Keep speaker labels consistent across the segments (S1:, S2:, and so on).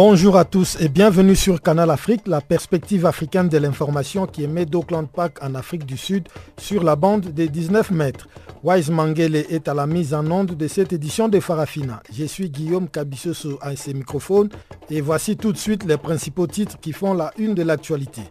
S1: Bonjour à tous et bienvenue sur Canal Afrique, la perspective africaine de l'information qui émet d'Auckland Park en Afrique du Sud sur la bande des 19 mètres. Wise Mangele est à la mise en onde de cette édition de Farafina. Je suis Guillaume Cabissoso à ses microphones et voici tout de suite les principaux titres qui font la une de l'actualité.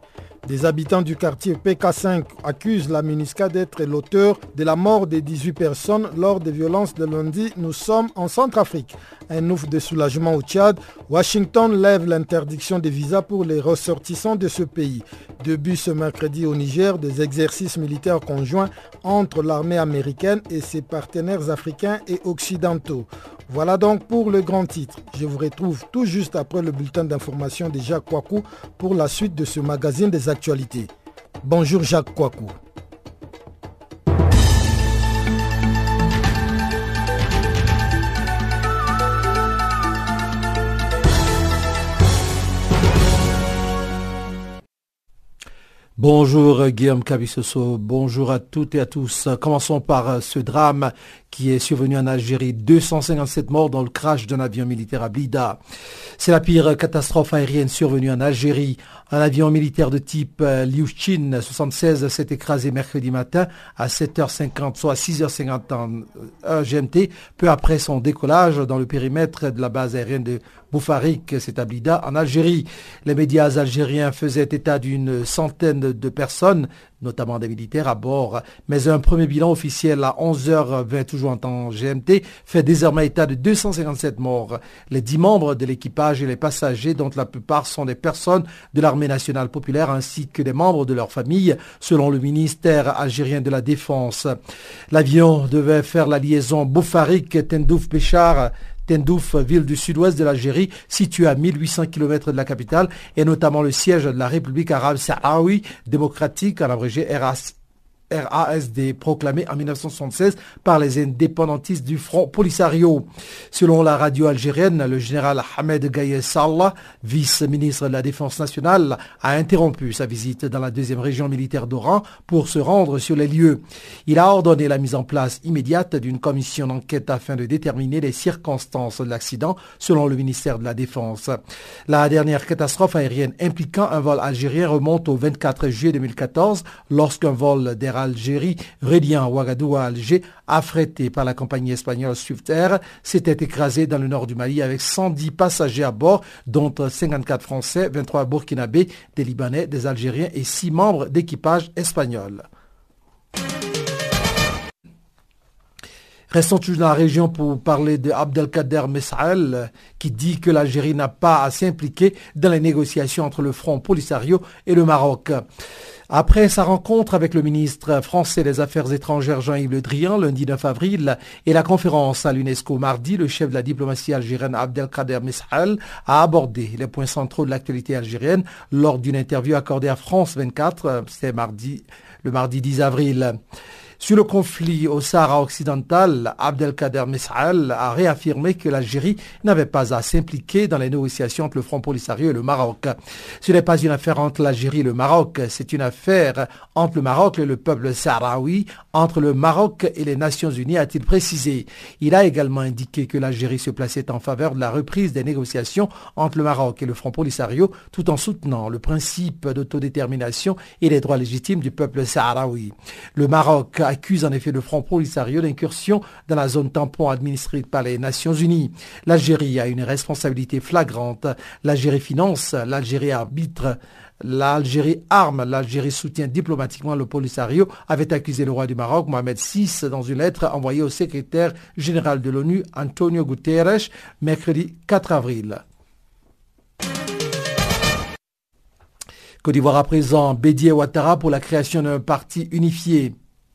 S1: Des habitants du quartier PK5 accusent la MINUSCA d'être l'auteur de la mort de 18 personnes lors des violences de lundi. Nous sommes en Centrafrique. Un ouf de soulagement au Tchad. Washington lève l'interdiction des visas pour les ressortissants de ce pays. Début ce mercredi au Niger des exercices militaires conjoints entre l'armée américaine et ses partenaires africains et occidentaux. Voilà donc pour le grand titre. Je vous retrouve tout juste après le bulletin d'information de Jacques Kouakou pour la suite de ce magazine des Bonjour Jacques Kouakou.
S2: Bonjour Guillaume Cabissoso, bonjour à toutes et à tous. Commençons par ce drame qui est survenu en Algérie. 257 morts dans le crash d'un avion militaire à Blida. C'est la pire catastrophe aérienne survenue en Algérie. Un avion militaire de type Liuchin 76 s'est écrasé mercredi matin à 7h50, soit 6h50 en GMT, peu après son décollage dans le périmètre de la base aérienne de Boufarik, c'est à Blida, en Algérie. Les médias algériens faisaient état d'une centaine de personnes, notamment des militaires à bord. Mais un premier bilan officiel à 11h20, toujours en temps GMT, fait désormais état de 257 morts. Les 10 membres de l'équipage et les passagers, dont la plupart sont des personnes de l'armée nationale populaire, ainsi que des membres de leur famille, selon le ministère algérien de la Défense. L'avion devait faire la liaison Boufarik-Tendouf-Béchar Tendouf, ville du sud-ouest de l'Algérie, située à 1800 km de la capitale, et notamment le siège de la République arabe sahraoui démocratique, en abrégé RAS, RASD proclamé en 1976 par les indépendantistes du Front Polisario. Selon la radio algérienne, le général Ahmed Gaye Sallah, vice-ministre de la Défense nationale, a interrompu sa visite dans la deuxième région militaire d'Oran pour se rendre sur les lieux. Il a ordonné la mise en place immédiate d'une commission d'enquête afin de déterminer les circonstances de l'accident selon le ministère de la Défense. La dernière catastrophe aérienne impliquant un vol algérien remonte au 24 juillet 2014 lorsqu'un vol d'air Algérie, reliant Ouagadougou à Alger, affrété par la compagnie espagnole Swiftair, s'était écrasé dans le nord du Mali avec 110 passagers à bord, dont 54 Français, 23 Burkinabés, des Libanais, des Algériens et 6 membres d'équipage espagnol. Restons toujours dans la région pour parler de Abdelkader qui dit que l'Algérie n'a pas à s'impliquer dans les négociations entre le Front Polisario et le Maroc? Après sa rencontre avec le ministre français des Affaires étrangères Jean-Yves Le Drian lundi 9 avril et la conférence à l'UNESCO mardi, le chef de la diplomatie algérienne Abdelkader Messaal a abordé les points centraux de l'actualité algérienne lors d'une interview accordée à France 24, c'était mardi, le mardi 10 avril. Sur le conflit au Sahara occidental, Abdelkader Messaal a réaffirmé que l'Algérie n'avait pas à s'impliquer dans les négociations entre le Front Polisario et le Maroc. Ce n'est pas une affaire entre l'Algérie et le Maroc, c'est une affaire entre le Maroc et le peuple sahraoui, entre le Maroc et les Nations Unies, a-t-il précisé. Il a également indiqué que l'Algérie se plaçait en faveur de la reprise des négociations entre le Maroc et le Front Polisario, tout en soutenant le principe d'autodétermination et les droits légitimes du peuple sahraoui. Le Maroc accuse en effet le Front Polisario d'incursion dans la zone tampon administrée par les Nations Unies. L'Algérie a une responsabilité flagrante. L'Algérie finance, l'Algérie arbitre, L'Algérie arme, l'Algérie soutient diplomatiquement le Polisario, avait accusé le roi du Maroc, Mohamed VI, dans une lettre envoyée au secrétaire général de l'ONU, Antonio Guterres, mercredi 4 avril. Côte d'Ivoire à présent, Bédier Ouattara pour la création d'un parti unifié.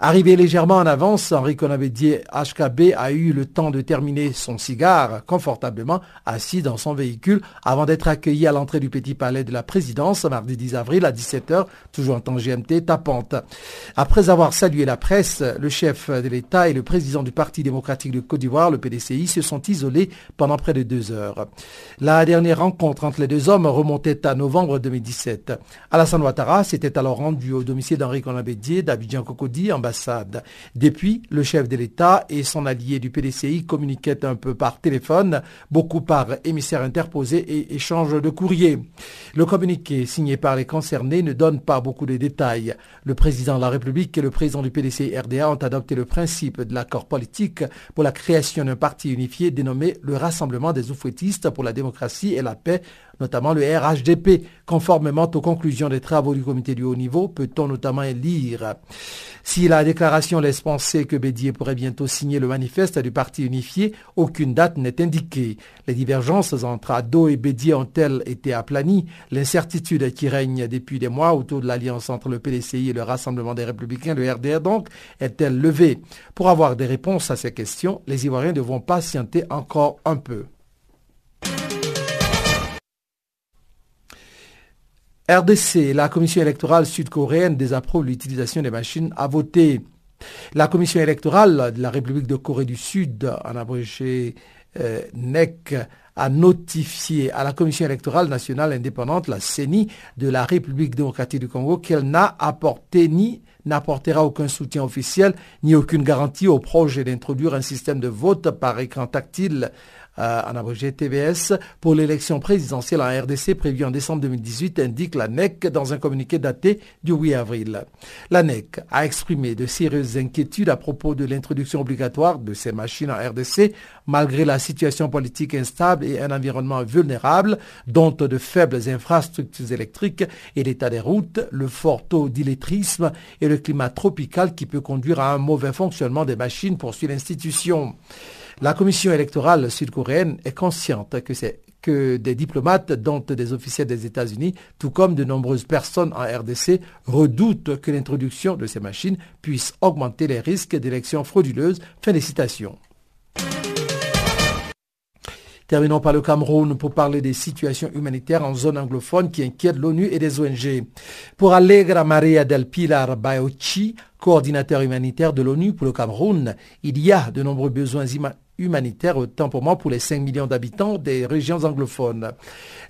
S2: Arrivé légèrement en avance, Henri Conabédier HKB a eu le temps de terminer son cigare confortablement assis dans son véhicule avant d'être accueilli à l'entrée du Petit Palais de la Présidence mardi 10 avril à 17h, toujours en temps GMT, tapante. Après avoir salué la presse, le chef de l'État et le président du Parti démocratique de Côte d'Ivoire, le PDCI, se sont isolés pendant près de deux heures. La dernière rencontre entre les deux hommes remontait à novembre 2017. Alassane Ouattara s'était alors rendu au domicile d'Henri Conabédier d'Abidjan Cocody, depuis, le chef de l'État et son allié du PDCI communiquaient un peu par téléphone, beaucoup par émissaires interposés et échanges de courriers. Le communiqué signé par les concernés ne donne pas beaucoup de détails. Le président de la République et le président du PDCI RDA ont adopté le principe de l'accord politique pour la création d'un parti unifié dénommé le Rassemblement des oufouettistes pour la démocratie et la paix notamment le RHDP. Conformément aux conclusions des travaux du comité du haut niveau, peut-on notamment lire? Si la déclaration laisse penser que Bédier pourrait bientôt signer le manifeste du parti unifié, aucune date n'est indiquée. Les divergences entre Ado et Bédier ont-elles été aplanies L'incertitude qui règne depuis des mois autour de l'alliance entre le PDCI et le Rassemblement des Républicains, le RDR donc, est-elle levée? Pour avoir des réponses à ces questions, les Ivoiriens devront patienter encore un peu. RDC, la commission électorale sud-coréenne désapprouve l'utilisation des machines à voter. La commission électorale de la République de Corée du Sud, en abrégé euh, NEC, a notifié à la Commission électorale nationale indépendante, la CENI, de la République démocratique du Congo, qu'elle n'a apporté ni n'apportera aucun soutien officiel ni aucune garantie au projet d'introduire un système de vote par écran tactile euh, en abrégé TVS, pour l'élection présidentielle en RDC prévue en décembre 2018, indique la NEC dans un communiqué daté du 8 avril. La NEC a exprimé de sérieuses inquiétudes à propos de l'introduction obligatoire de ces machines en RDC, malgré la situation politique instable et un environnement vulnérable, dont de faibles infrastructures électriques et l'état des routes, le fort taux d'illettrisme et le climat tropical qui peut conduire à un mauvais fonctionnement des machines, poursuit l'institution. La commission électorale sud-coréenne est consciente que c'est que des diplomates, dont des officiels des États-Unis, tout comme de nombreuses personnes en RDC, redoutent que l'introduction de ces machines puisse augmenter les risques d'élections frauduleuses. Fin des citations. Terminons par le Cameroun pour parler des situations humanitaires en zone anglophone qui inquiètent l'ONU et des ONG. Pour Allegra Maria del Pilar Bayochi, coordinateur humanitaire de l'ONU pour le Cameroun, il y a de nombreux besoins humanitaire, autant pour moi pour les 5 millions d'habitants des régions anglophones.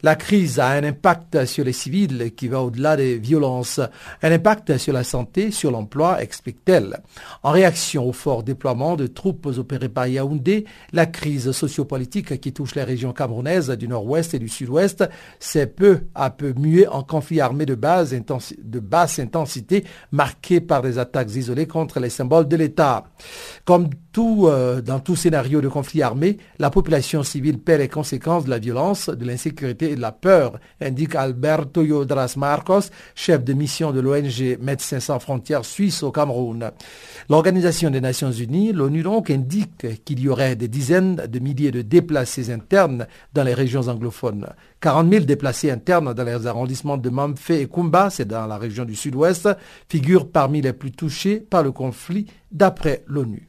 S2: La crise a un impact sur les civils qui va au-delà des violences, un impact sur la santé, sur l'emploi, explique-t-elle. En réaction au fort déploiement de troupes opérées par Yaoundé, la crise sociopolitique qui touche les régions camerounaises du nord-ouest et du sud-ouest s'est peu à peu muée en conflit armé de, base, de basse intensité marqué par des attaques isolées contre les symboles de l'État. Comme euh, dans tout scénario de conflit armé, la population civile paie les conséquences de la violence, de l'insécurité et de la peur, indique Alberto Yodras Marcos, chef de mission de l'ONG Médecins sans frontières suisse au Cameroun. L'Organisation des Nations Unies, l'ONU donc, indique qu'il y aurait des dizaines de milliers de déplacés internes dans les régions anglophones. 40 000 déplacés internes dans les arrondissements de Mamfé et Kumba, c'est dans la région du sud-ouest, figurent parmi les plus touchés par le conflit d'après l'ONU.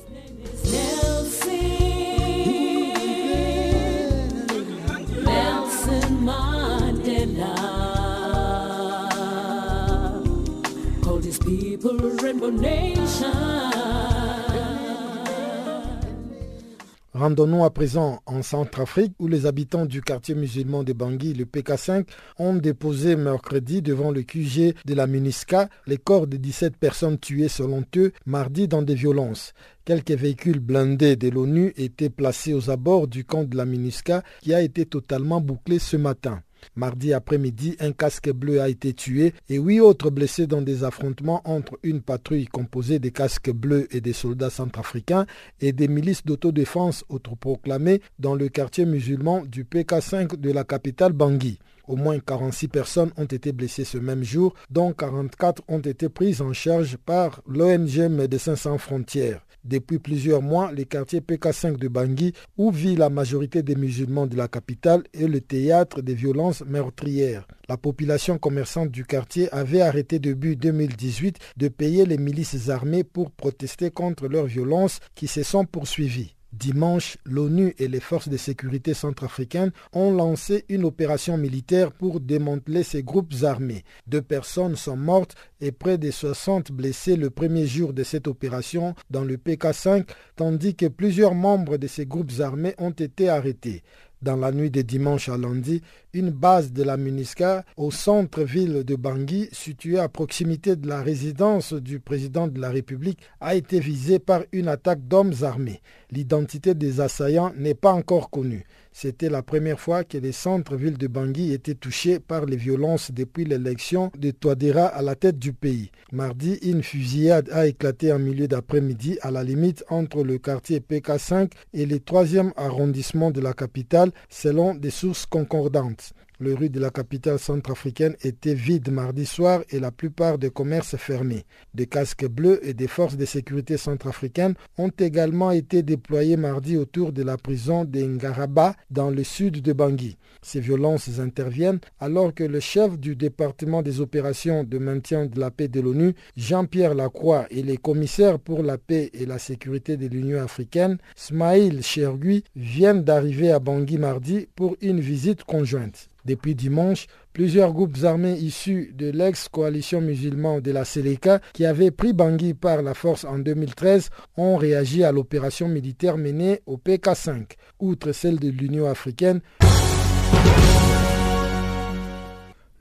S1: Rendons-nous à présent en Centrafrique où les habitants du quartier musulman de Bangui, le PK5, ont déposé mercredi devant le QG de la MINUSCA les corps de 17 personnes tuées selon eux mardi dans des violences. Quelques véhicules blindés de l'ONU étaient placés aux abords du camp de la MINUSCA qui a été totalement bouclé ce matin. Mardi après-midi, un casque bleu a été tué et huit autres blessés dans des affrontements entre une patrouille composée des casques bleus et des soldats centrafricains et des milices d'autodéfense autoproclamées dans le quartier musulman du PK5 de la capitale Bangui. Au moins 46 personnes ont été blessées ce même jour, dont 44 ont été prises en charge par l'ONG Médecins sans frontières. Depuis plusieurs mois, le quartier PK5 de Bangui, où vit la majorité des musulmans de la capitale, est le théâtre des violences meurtrières. La population commerçante du quartier avait arrêté début 2018 de payer les milices armées pour protester contre leurs violences qui se sont poursuivies. Dimanche, l'ONU et les forces de sécurité centrafricaines ont lancé une opération militaire pour démanteler ces groupes armés. Deux personnes sont mortes et près de 60 blessés le premier jour de cette opération dans le PK5, tandis que plusieurs membres de ces groupes armés ont été arrêtés dans la nuit de dimanche à lundi, une base de la MINISCA au centre-ville de Bangui, située à proximité de la résidence du président de la République, a été visée par une attaque d'hommes armés. L'identité des assaillants n'est pas encore connue. C'était la première fois que les centres-villes de Bangui étaient touchés par les violences depuis l'élection de Touadéra à la tête du pays. Mardi, une fusillade a éclaté en milieu d'après-midi à la limite entre le quartier PK5 et le troisième arrondissement de la capitale, selon des sources concordantes. Les rues de la capitale centrafricaine étaient vides mardi soir et la plupart des commerces fermés. Des casques bleus et des forces de sécurité centrafricaines ont également été déployés mardi autour de la prison de Ngaraba dans le sud de Bangui. Ces violences interviennent alors que le chef du département des opérations de maintien de la paix de l'ONU, Jean-Pierre Lacroix, et les commissaires pour la paix et la sécurité de l'Union africaine, Smaïl Chergui, viennent d'arriver à Bangui mardi pour une visite conjointe. Depuis dimanche, plusieurs groupes armés issus de l'ex-coalition musulmane de la Seleka, qui avait pris Bangui par la force en 2013, ont réagi à l'opération militaire menée au PK5. Outre celle de l'Union africaine,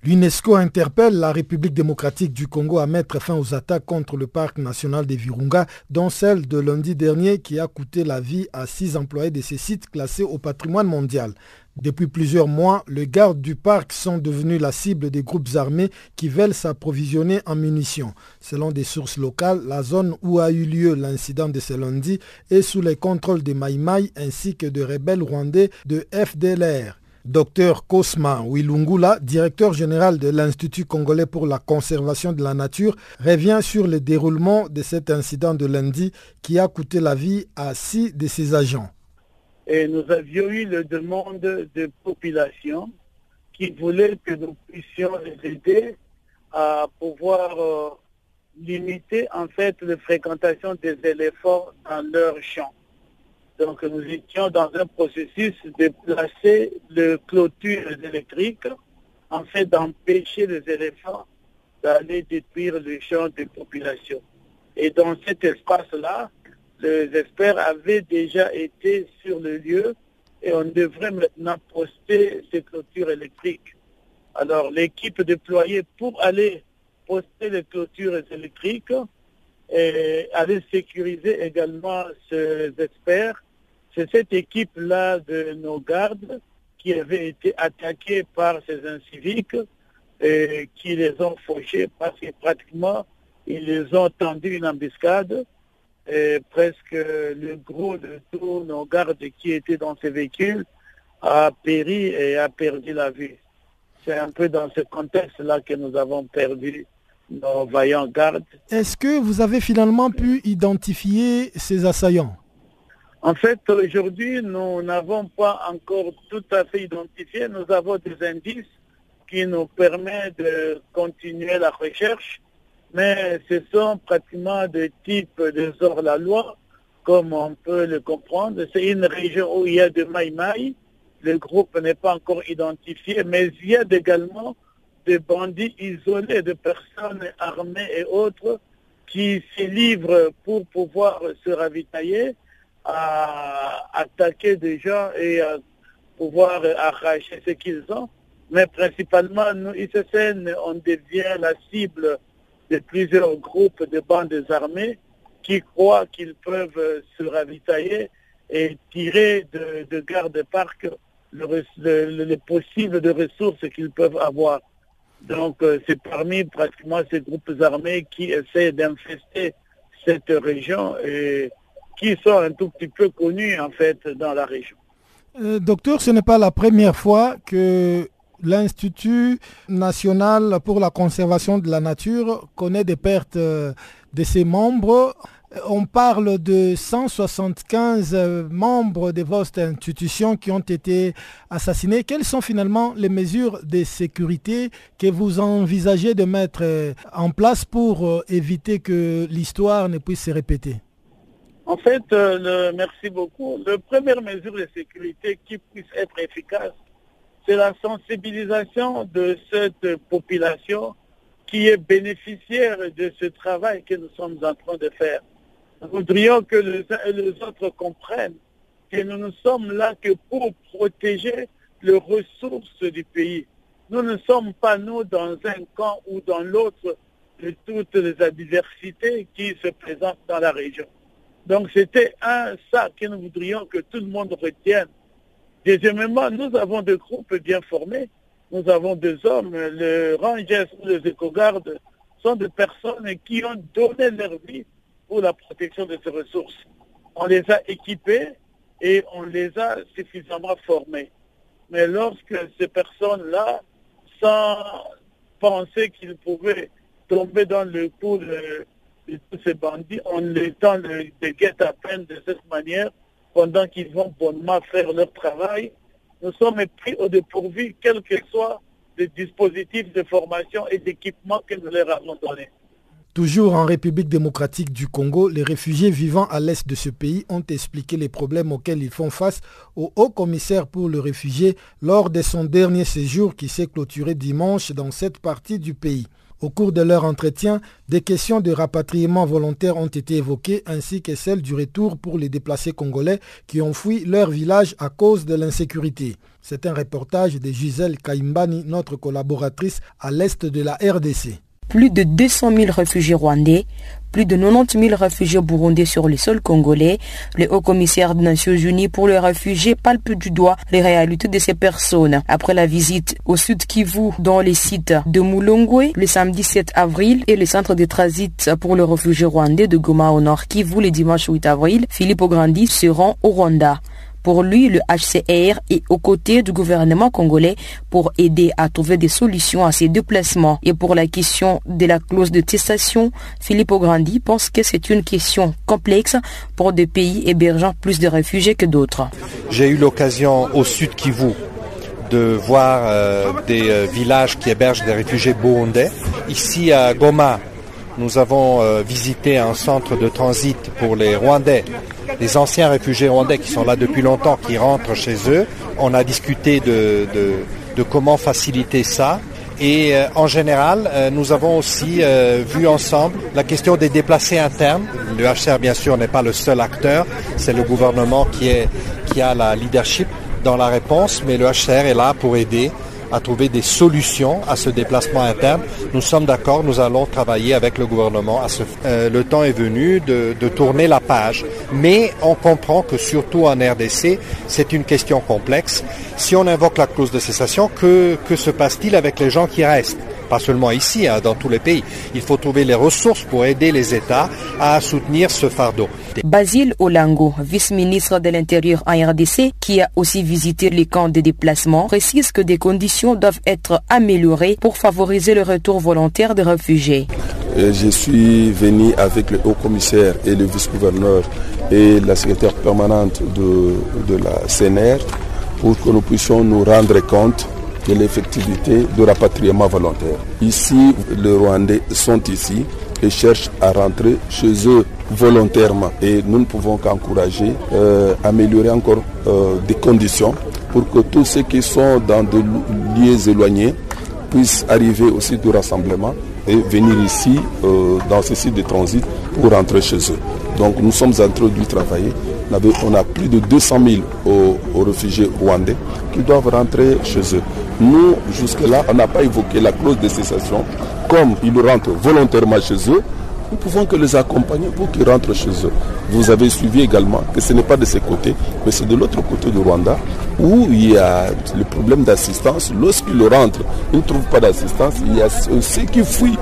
S1: L'UNESCO interpelle la République démocratique du Congo à mettre fin aux attaques contre le parc national des Virunga, dont celle de lundi dernier qui a coûté la vie à six employés de ces sites classés au patrimoine mondial. Depuis plusieurs mois, les gardes du parc sont devenus la cible des groupes armés qui veulent s'approvisionner en munitions. Selon des sources locales, la zone où a eu lieu l'incident de ce lundi est sous les contrôles des Maïmaï ainsi que de rebelles rwandais de FDLR. Dr Kosma Wilungula, directeur général de l'Institut congolais pour la conservation de la nature, revient sur le déroulement de cet incident de lundi qui a coûté la vie à six de ses agents.
S3: Et nous avions eu la demande de population qui voulait que nous puissions les aider à pouvoir euh, limiter en fait la fréquentation des éléphants dans leur champ. Donc nous étions dans un processus de placer les clôtures électriques en fait d'empêcher les éléphants d'aller détruire les champs de population. Et dans cet espace-là, les experts avaient déjà été sur le lieu et on devrait maintenant poster ces clôtures électriques. Alors l'équipe déployée pour aller poster les clôtures électriques et aller sécuriser également ces experts c'est cette équipe-là de nos gardes qui avait été attaquée par ces inciviques et qui les ont fauchés parce que pratiquement ils les ont tendu une embuscade et presque le gros de tous nos gardes qui étaient dans ces véhicules a péri et a perdu la vie. C'est un peu dans ce contexte-là que nous avons perdu nos vaillants gardes.
S1: Est-ce que vous avez finalement pu identifier ces assaillants?
S3: En fait, aujourd'hui, nous n'avons pas encore tout à fait identifié. Nous avons des indices qui nous permettent de continuer la recherche, mais ce sont pratiquement des types de hors-la-loi, comme on peut le comprendre. C'est une région où il y a de maïmaï. Le groupe n'est pas encore identifié, mais il y a également des bandits isolés, de personnes armées et autres qui se livrent pour pouvoir se ravitailler à attaquer des gens et à pouvoir arracher ce qu'ils ont. Mais principalement, nous, ICCN, on devient la cible de plusieurs groupes de bandes armées qui croient qu'ils peuvent se ravitailler et tirer de, de garde-parc le, le, possible de ressources qu'ils peuvent avoir. Donc, euh, c'est parmi pratiquement ces groupes armés qui essaient d'infester cette région et qui sont un tout petit peu connus, en fait, dans la région.
S1: Euh, docteur, ce n'est pas la première fois que l'Institut national pour la conservation de la nature connaît des pertes euh, de ses membres. On parle de 175 euh, membres de votre institution qui ont été assassinés. Quelles sont finalement les mesures de sécurité que vous envisagez de mettre euh, en place pour euh, éviter que l'histoire ne puisse se répéter?
S3: En fait, merci beaucoup. La première mesure de sécurité qui puisse être efficace, c'est la sensibilisation de cette population qui est bénéficiaire de ce travail que nous sommes en train de faire. Nous voudrions que les uns et les autres comprennent que nous ne sommes là que pour protéger les ressources du pays. Nous ne sommes pas, nous, dans un camp ou dans l'autre de toutes les adversités qui se présentent dans la région. Donc c'était un ça que nous voudrions que tout le monde retienne. Deuxièmement, nous avons des groupes bien formés. Nous avons des hommes, les rangers ou les éco-gardes sont des personnes qui ont donné leur vie pour la protection de ces ressources. On les a équipés et on les a suffisamment formés. Mais lorsque ces personnes-là, sans penser qu'ils pouvaient tomber dans le coup de, tous ces bandits, on les tend de guette à peine de cette manière pendant qu'ils vont bonnement faire leur travail. Nous sommes pris au dépourvu, quels que soient les dispositifs de formation et d'équipement que nous leur avons donnés.
S1: Toujours en République démocratique du Congo, les réfugiés vivant à l'est de ce pays ont expliqué les problèmes auxquels ils font face au haut commissaire pour le réfugié lors de son dernier séjour qui s'est clôturé dimanche dans cette partie du pays. Au cours de leur entretien, des questions de rapatriement volontaire ont été évoquées ainsi que celles du retour pour les déplacés congolais qui ont fui leur village à cause de l'insécurité. C'est un reportage de Gisèle Kaimbani, notre collaboratrice à l'est de la RDC
S4: plus de 200 000 réfugiés rwandais, plus de 90 000 réfugiés burundais sur le sol congolais. Le haut-commissaire des Nations Unies pour les réfugiés palpe du doigt les réalités de ces personnes. Après la visite au sud Kivu, dans les sites de Moulongwe, le samedi 7 avril, et le centre de transit pour les réfugiés rwandais de Goma au nord Kivu le dimanche 8 avril, Philippe Ograndi se rend au Rwanda. Pour lui, le HCR est aux côtés du gouvernement congolais pour aider à trouver des solutions à ces déplacements. Et pour la question de la clause de testation, Philippe Ograndi pense que c'est une question complexe pour des pays hébergeant plus de réfugiés que d'autres.
S5: J'ai eu l'occasion au sud Kivu de voir euh, des euh, villages qui hébergent des réfugiés burundais. Ici à Goma, nous avons euh, visité un centre de transit pour les Rwandais, les anciens réfugiés rwandais qui sont là depuis longtemps, qui rentrent chez eux. On a discuté de, comment faciliter ça. Et euh, en général, euh, nous avons aussi vu ensemble la question des déplacés internes. Le HCR, bien sûr, n'est pas le seul acteur. C'est le gouvernement qui, qui a la leadership dans la réponse, mais le HCR est là pour aider à trouver des solutions à ce déplacement interne. Nous sommes d'accord, nous allons travailler avec le gouvernement. Euh, le temps est venu de, tourner la page, mais on comprend que surtout en RDC, c'est une question complexe. Si on invoque la clause de cessation, que se passe-t-il avec les gens qui restent? Pas seulement ici, hein, dans tous les pays. Il faut trouver les ressources pour aider les États à soutenir ce fardeau.
S4: Basile Olango, vice-ministre de l'Intérieur en RDC, qui a aussi visité les camps de déplacement, précise que des conditions doivent être améliorées pour favoriser le retour volontaire des réfugiés.
S6: Je suis venu avec le haut commissaire et le vice-gouverneur et la secrétaire permanente de, de la CNR pour que nous puissions nous rendre compte de l'effectivité du rapatriement volontaire. Ici, les Rwandais sont ici et cherchent à rentrer chez eux volontairement. Et nous ne pouvons qu'encourager, euh, améliorer encore euh, des conditions pour que tous ceux qui sont dans des lieux éloignés puissent arriver au site du rassemblement et venir ici, euh, dans ce site de transit, pour rentrer chez eux. Donc nous sommes en train de travailler. On a plus de 200 000 réfugiés rwandais qui doivent rentrer chez eux. Nous, jusque-là, on n'a pas évoqué la clause de cessation. Comme ils rentrent volontairement chez eux, nous pouvons que les accompagner pour qu'ils rentrent chez eux. Vous avez suivi également que ce n'est pas de ce côté, mais c'est de l'autre côté du Rwanda où il y a le problème d'assistance. Lorsqu'ils rentrent, ils ne trouvent pas d'assistance. Il y a ceux qui fuient,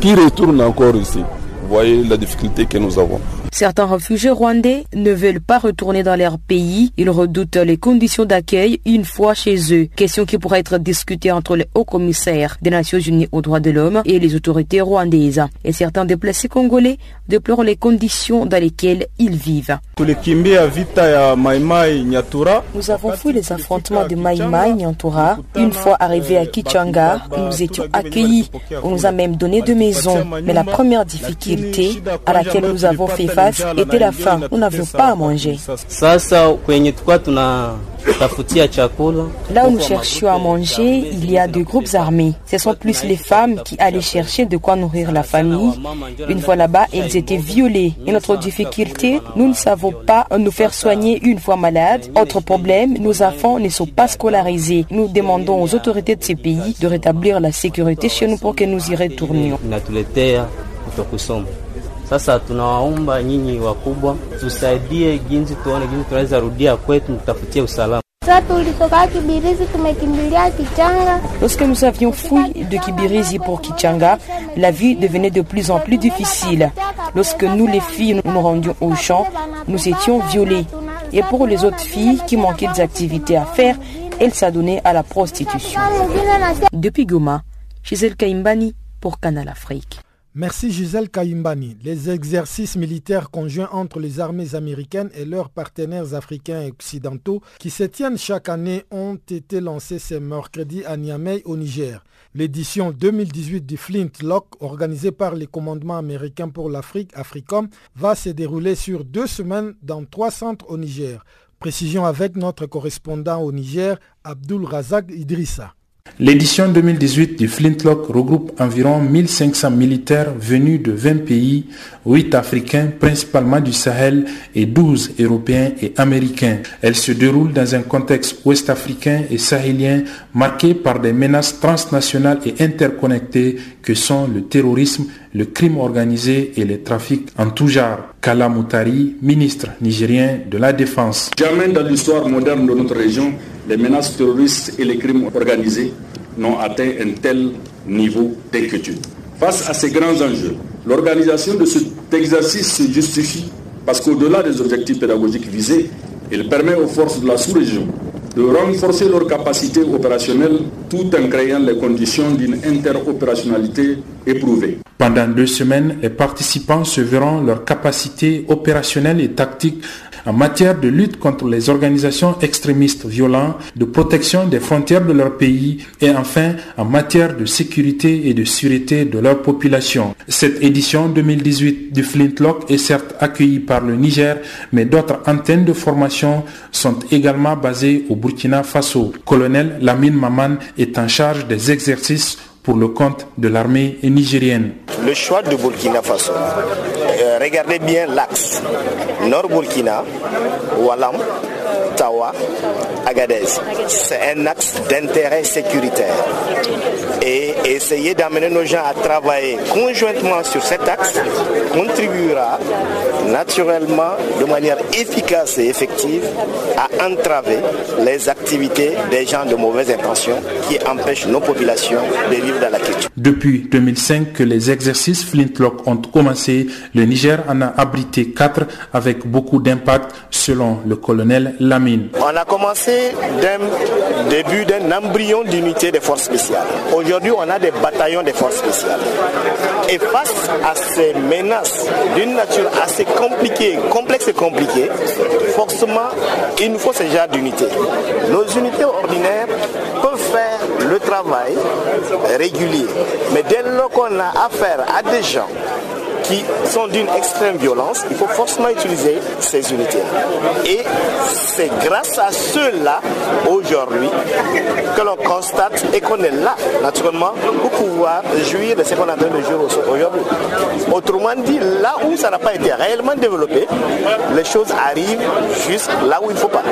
S6: qui retournent encore ici. Vous voyez la difficulté que nous avons.
S4: Certains réfugiés rwandais ne veulent pas retourner dans leur pays. Ils redoutent les conditions d'accueil une fois chez eux. Question qui pourrait être discutée entre le haut commissaire des Nations Unies aux droits de l'homme et les autorités rwandaises. Et certains déplacés congolais déplorent les conditions dans lesquelles ils vivent. Nous avons fui les affrontements de Mai Nyantura. Une fois arrivés à Kichanga, nous étions accueillis. On nous a même donné deux maisons. Mais la première difficulté à laquelle nous avons fait face était la faim. Nous n'avions pas à manger. Là où nous cherchions à manger, il y a deux groupes armés. Ce sont plus les femmes qui allaient chercher de quoi nourrir la famille. Une fois là-bas, elles étaient violées. Et notre difficulté, nous ne savons pas nous faire soigner une fois malades. Autre problème, nos enfants ne sont pas scolarisés. Nous demandons aux autorités de ces pays de rétablir la sécurité chez nous pour que nous y retournions.
S7: Sasa tunawaomba nyinyi wakubwa tusaidie jinsi tuone jinsi tunaweza rudia kwetu, tutafutie usalama.
S4: Lorsque nous avions fui de Kibirizi pour Kichanga, la vie devenait de plus en plus difficile. Lorsque nous, les filles, nous rendions au champ, nous étions violées. Et pour les autres filles qui manquaient d'activités à faire, elles s'adonnaient à la prostitution. Depuis Goma, Gisèle Kaimbani pour Canal Afrique.
S1: Merci Gisèle Kaimbani. Les exercices militaires conjoints entre les armées américaines et leurs partenaires africains et occidentaux qui se tiennent chaque année ont été lancés ce mercredi à Niamey au Niger. L'édition 2018 du Flint Lock, organisée par les commandements américains pour l'Afrique, Africom, va se dérouler sur deux semaines dans trois centres au Niger. Précision avec notre correspondant au Niger, Abdul Razak Idrissa.
S8: L'édition 2018 du Flintlock regroupe environ 1500 militaires venus de 20 pays, 8 africains principalement du Sahel et 12 européens et américains. Elle se déroule dans un contexte ouest-africain et sahélien marqué par des menaces transnationales et interconnectées que sont le terrorisme, le crime organisé et les trafics en tout genre. Kala Moutari, ministre nigérien de la Défense.
S9: Jamais dans l'histoire moderne de notre région, les menaces terroristes et les crimes organisés n'ont atteint un tel niveau d'inquiétude. Face à ces grands enjeux, l'organisation de cet exercice se justifie parce qu'au-delà des objectifs pédagogiques visés, il permet aux forces de la sous-région de renforcer leurs capacités opérationnelles tout en créant les conditions d'une interopérationnalité éprouvée.
S8: Pendant deux semaines, les participants se verront leurs capacités opérationnelles et tactiques en matière de lutte contre les organisations extrémistes violentes, de protection des frontières de leur pays et enfin en matière de sécurité et de sûreté de leur population. Cette édition 2018 du Flintlock est certes accueillie par le Niger, mais d'autres antennes de formation sont également basées au Burkina Faso. Colonel Lamine Maman est en charge des exercices pour le compte de l'armée nigérienne.
S10: Le choix de Burkina Faso, euh, regardez bien l'axe Nord-Burkina, Walam, Tawa, Agadez. C'est un axe d'intérêt sécuritaire. Et essayer d'amener nos gens à travailler conjointement sur cet axe contribuera naturellement de manière efficace et effective à entraver les activités des gens de mauvaise intention qui empêchent nos populations de vivre dans la question.
S8: Depuis 2005 que les exercices Flintlock ont commencé, le Niger en a abrité quatre avec beaucoup d'impact selon le colonel Lamine.
S10: On a commencé d'un début d'un embryon d'unité des forces spéciales. Aujourd'hui, on a des bataillons des forces spéciales. Et face à ces menaces d'une nature assez compliquée, complexe et compliquée, forcément, il nous faut ce genre d'unité. Nos unités ordinaires le travail régulier. Mais dès lors qu'on a affaire à des gens qui sont d'une extrême violence, il faut forcément utiliser ces unités. Et c'est grâce à ceux-là, aujourd'hui, que l'on constate et qu'on est là, naturellement, pour pouvoir jouir de ce qu'on a de jouer aujourd'hui. Autrement dit, là où ça n'a pas été réellement développé, les choses arrivent juste là où il ne faut pas.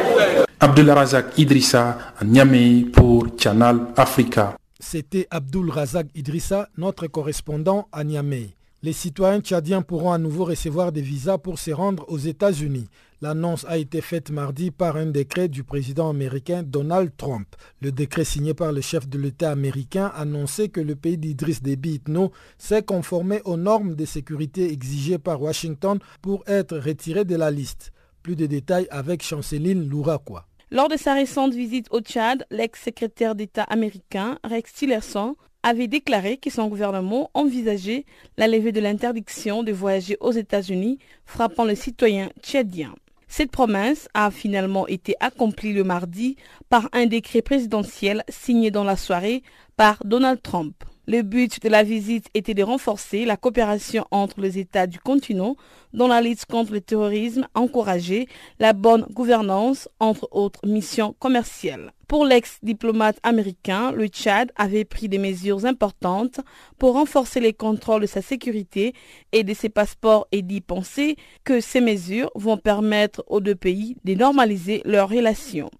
S8: Abdullah Razak Idrissa, à Niamey pour Channel Africa.
S1: C'était Abdul Razak Idrissa, notre correspondant à Niamey. Les citoyens tchadiens pourront à nouveau recevoir des visas pour se rendre aux États-Unis. L'annonce a été faite mardi par un décret du président américain Donald Trump. Le décret signé par le chef de l'État américain annonçait que le pays d'Idriss Déby Itno s'est conformé aux normes de sécurité exigées par Washington pour être retiré de la liste. Plus de détails avec Chanceline Louraquois.
S11: Lors de sa récente visite au Tchad, l'ex-secrétaire d'État américain Rex Tillerson avait déclaré que son gouvernement envisageait la levée de l'interdiction de voyager aux États-Unis frappant les citoyens tchadiens. Cette promesse a finalement été accomplie le mardi par un décret présidentiel signé dans la soirée par Donald Trump. Le but de la visite était de renforcer la coopération entre les États du continent dans la lutte contre le terrorisme, encourager la bonne gouvernance, entre autres missions commerciales. Pour l'ex-diplomate américain, le Tchad avait pris des mesures importantes pour renforcer les contrôles de sa sécurité et de ses passeports et d'y penser que ces mesures vont permettre aux deux pays de normaliser leurs relations.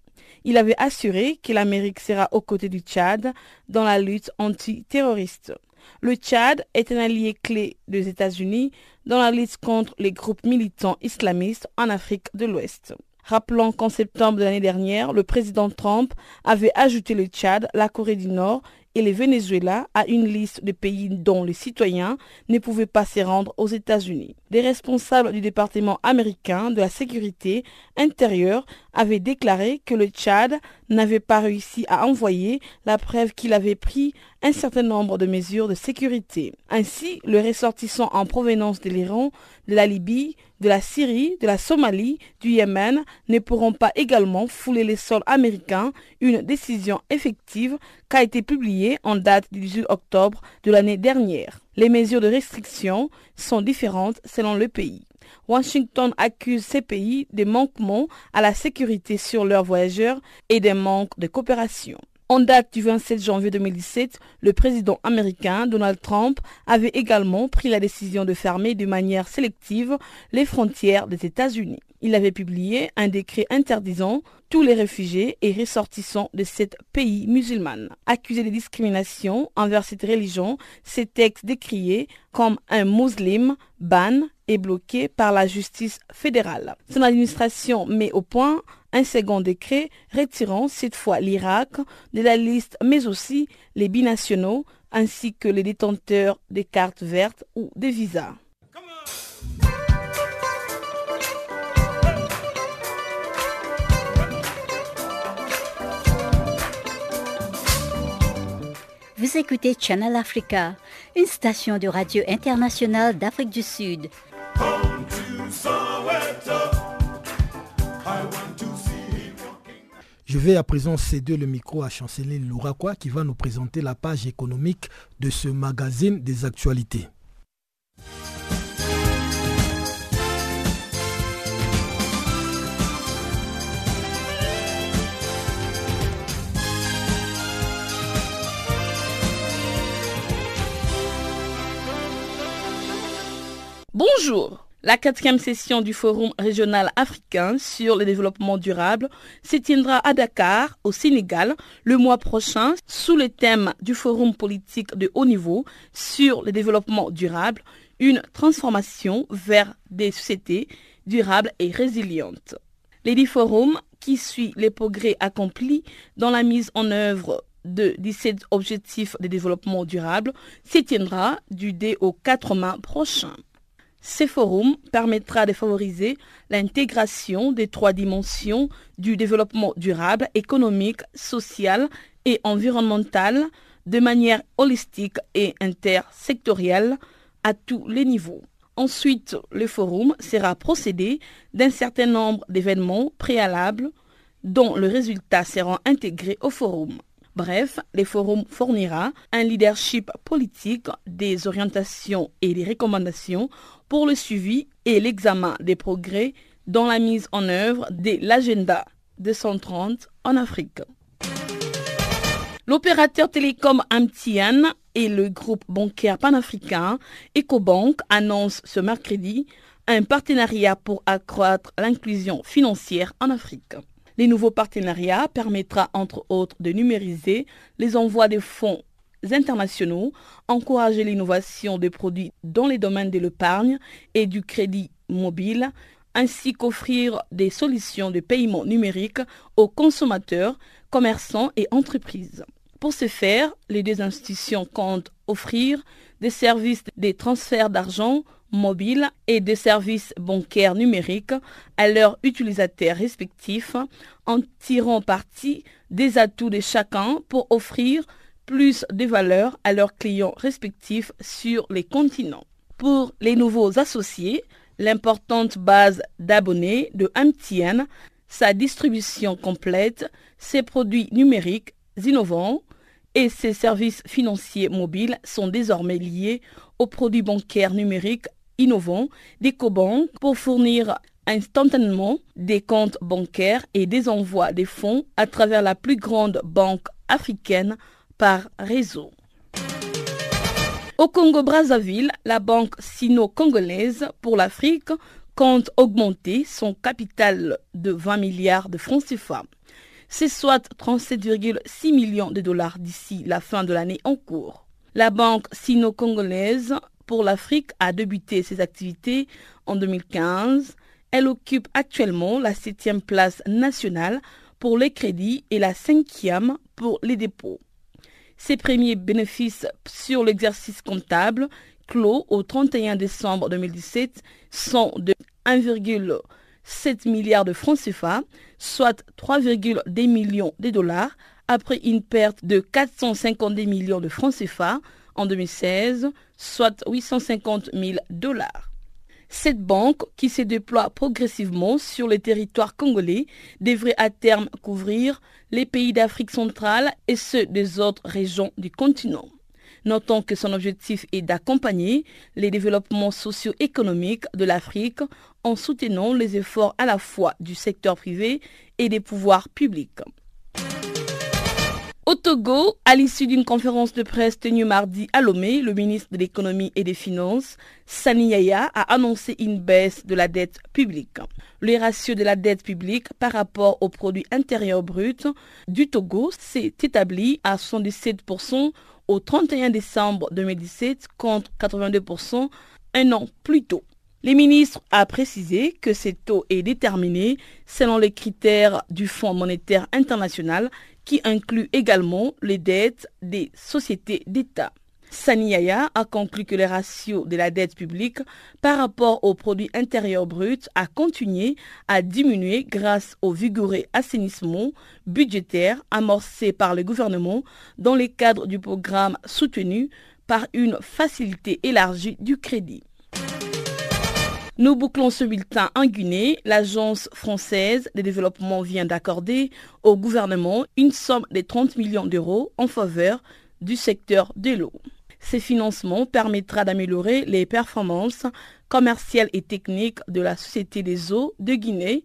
S11: Il avait assuré que l'Amérique sera aux côtés du Tchad dans la lutte antiterroriste. Le Tchad est un allié clé des États-Unis dans la lutte contre les groupes militants islamistes en Afrique de l'Ouest. Rappelons qu'en septembre de l'année dernière, le président Trump avait ajouté le Tchad, la Corée du Nord et le Venezuela à une liste de pays dont les citoyens ne pouvaient pas se rendre aux États-Unis. Des responsables du département américain de la sécurité intérieure avaient déclaré que le Tchad n'avait pas réussi à envoyer la preuve qu'il avait pris un certain nombre de mesures de sécurité. Ainsi, les ressortissants en provenance de l'Iran, de la Libye, de la Syrie, de la Somalie, du Yémen ne pourront pas également fouler les sols américains, une décision effective qui été publiée en date du 18 octobre de l'année dernière. Les mesures de restriction sont différentes selon le pays. Washington accuse ces pays des manquements à la sécurité sur leurs voyageurs et des manques de coopération. En date du 27 janvier 2017, le président américain Donald Trump avait également pris la décision de fermer de manière sélective les frontières des États-Unis. Il avait publié un décret interdisant tous les réfugiés et ressortissants de ce pays musulman. Accusé de discrimination envers cette religion, ces textes décriés comme un musulman ban est bloqué par la justice fédérale. Son administration met au point un second décret retirant cette fois l'Irak de la liste, mais aussi les binationaux ainsi que les détenteurs des cartes vertes ou des visas.
S12: Vous écoutez Channel Africa, une station de radio internationale d'Afrique du Sud.
S1: Je vais à présent céder le micro à Chanceline Louraquois qui va nous présenter la page économique de ce magazine des actualités.
S11: Bonjour la quatrième session du Forum régional africain sur le développement durable se tiendra à Dakar, au Sénégal, le mois prochain, sous le thème du Forum politique de haut niveau sur le développement durable, une transformation vers des sociétés durables et résilientes. L'édit Forum, qui suit les progrès accomplis dans la mise en œuvre de 17 objectifs de développement durable, se tiendra du 2 au 4 mai prochain. Ce forum permettra de favoriser l'intégration des trois dimensions du développement durable, économique, social et environnemental de manière holistique et intersectorielle à tous les niveaux. Ensuite, le forum sera procédé d'un certain nombre d'événements préalables dont les résultats seront intégrés au forum. Bref, le forum fournira un leadership politique, des orientations et des recommandations pour le suivi et l'examen des progrès dans la mise en œuvre de l'agenda 230 en Afrique. L'opérateur télécom Amtian et le groupe bancaire panafricain EcoBank annoncent ce mercredi un partenariat pour accroître l'inclusion financière en Afrique. Les nouveaux partenariats permettra entre autres de numériser les envois de fonds internationaux, encourager l'innovation des produits dans les domaines de l'épargne et du crédit mobile, ainsi qu'offrir des solutions de paiement numérique aux consommateurs, commerçants et entreprises. Pour ce faire, les deux institutions comptent offrir des services de transfert d'argent mobile et des services bancaires numériques à leurs utilisateurs respectifs en tirant parti des atouts de chacun pour offrir plus de valeur à leurs clients respectifs sur les continents. Pour les nouveaux associés, l'importante base d'abonnés de MTN, sa distribution complète, ses produits numériques innovants et ses services financiers mobiles sont désormais liés aux produits bancaires numériques innovants d'EcoBank pour fournir instantanément des comptes bancaires et des envois des fonds à travers la plus grande banque africaine par réseau. Au Congo-Brazzaville, la banque sino-congolaise pour l'Afrique compte augmenter son capital de 20 milliards de francs CFA c'est soit 37,6 millions de dollars d'ici la fin de l'année en cours. La banque sino-congolaise pour l'Afrique a débuté ses activités en 2015. Elle occupe actuellement la septième place nationale pour les crédits et la cinquième pour les dépôts. Ses premiers bénéfices sur l'exercice comptable clos au 31 décembre 2017 sont de 1,5 7 milliards de francs CFA, soit 3,2 millions de dollars, après une perte de 450 millions de francs CFA en 2016, soit 850 000 dollars. Cette banque, qui se déploie progressivement sur le territoire congolais, devrait à terme couvrir les pays d'Afrique centrale et ceux des autres régions du continent. Notons que son objectif est d'accompagner les développements socio-économiques de l'Afrique en soutenant les efforts à la fois du secteur privé et des pouvoirs publics. Au Togo, à l'issue d'une conférence de presse tenue mardi à Lomé, le ministre de l'économie et des finances, Sani Yaya, a annoncé une baisse de la dette publique. Le ratio de la dette publique par rapport au produit intérieur brut du Togo s'est établi à 77% au 31 décembre 2017 contre 82% un an plus tôt. Les ministres a précisé que ce taux est déterminé selon les critères du Fonds monétaire international qui inclut également les dettes des sociétés d'État. Saniaya a conclu que le ratio de la dette publique par rapport au produit intérieur brut a continué à diminuer grâce au vigoureux assainissement budgétaire amorcé par le gouvernement dans le cadre du programme soutenu par une facilité élargie du crédit. Nous bouclons ce bulletin en Guinée. L'Agence française de développement vient d'accorder au gouvernement une somme de 30 millions d'euros en faveur du secteur de l'eau. Ces financements permettra d'améliorer les performances commerciales et techniques de la Société des eaux de Guinée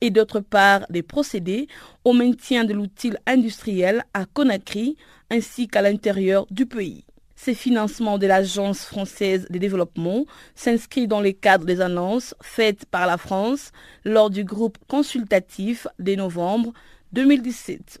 S11: et d'autre part des procédés au maintien de l'outil industriel à Conakry ainsi qu'à l'intérieur du pays. Ces financements de l'Agence française de développement s'inscrivent dans le cadre des annonces faites par la France lors du groupe consultatif de novembre 2017.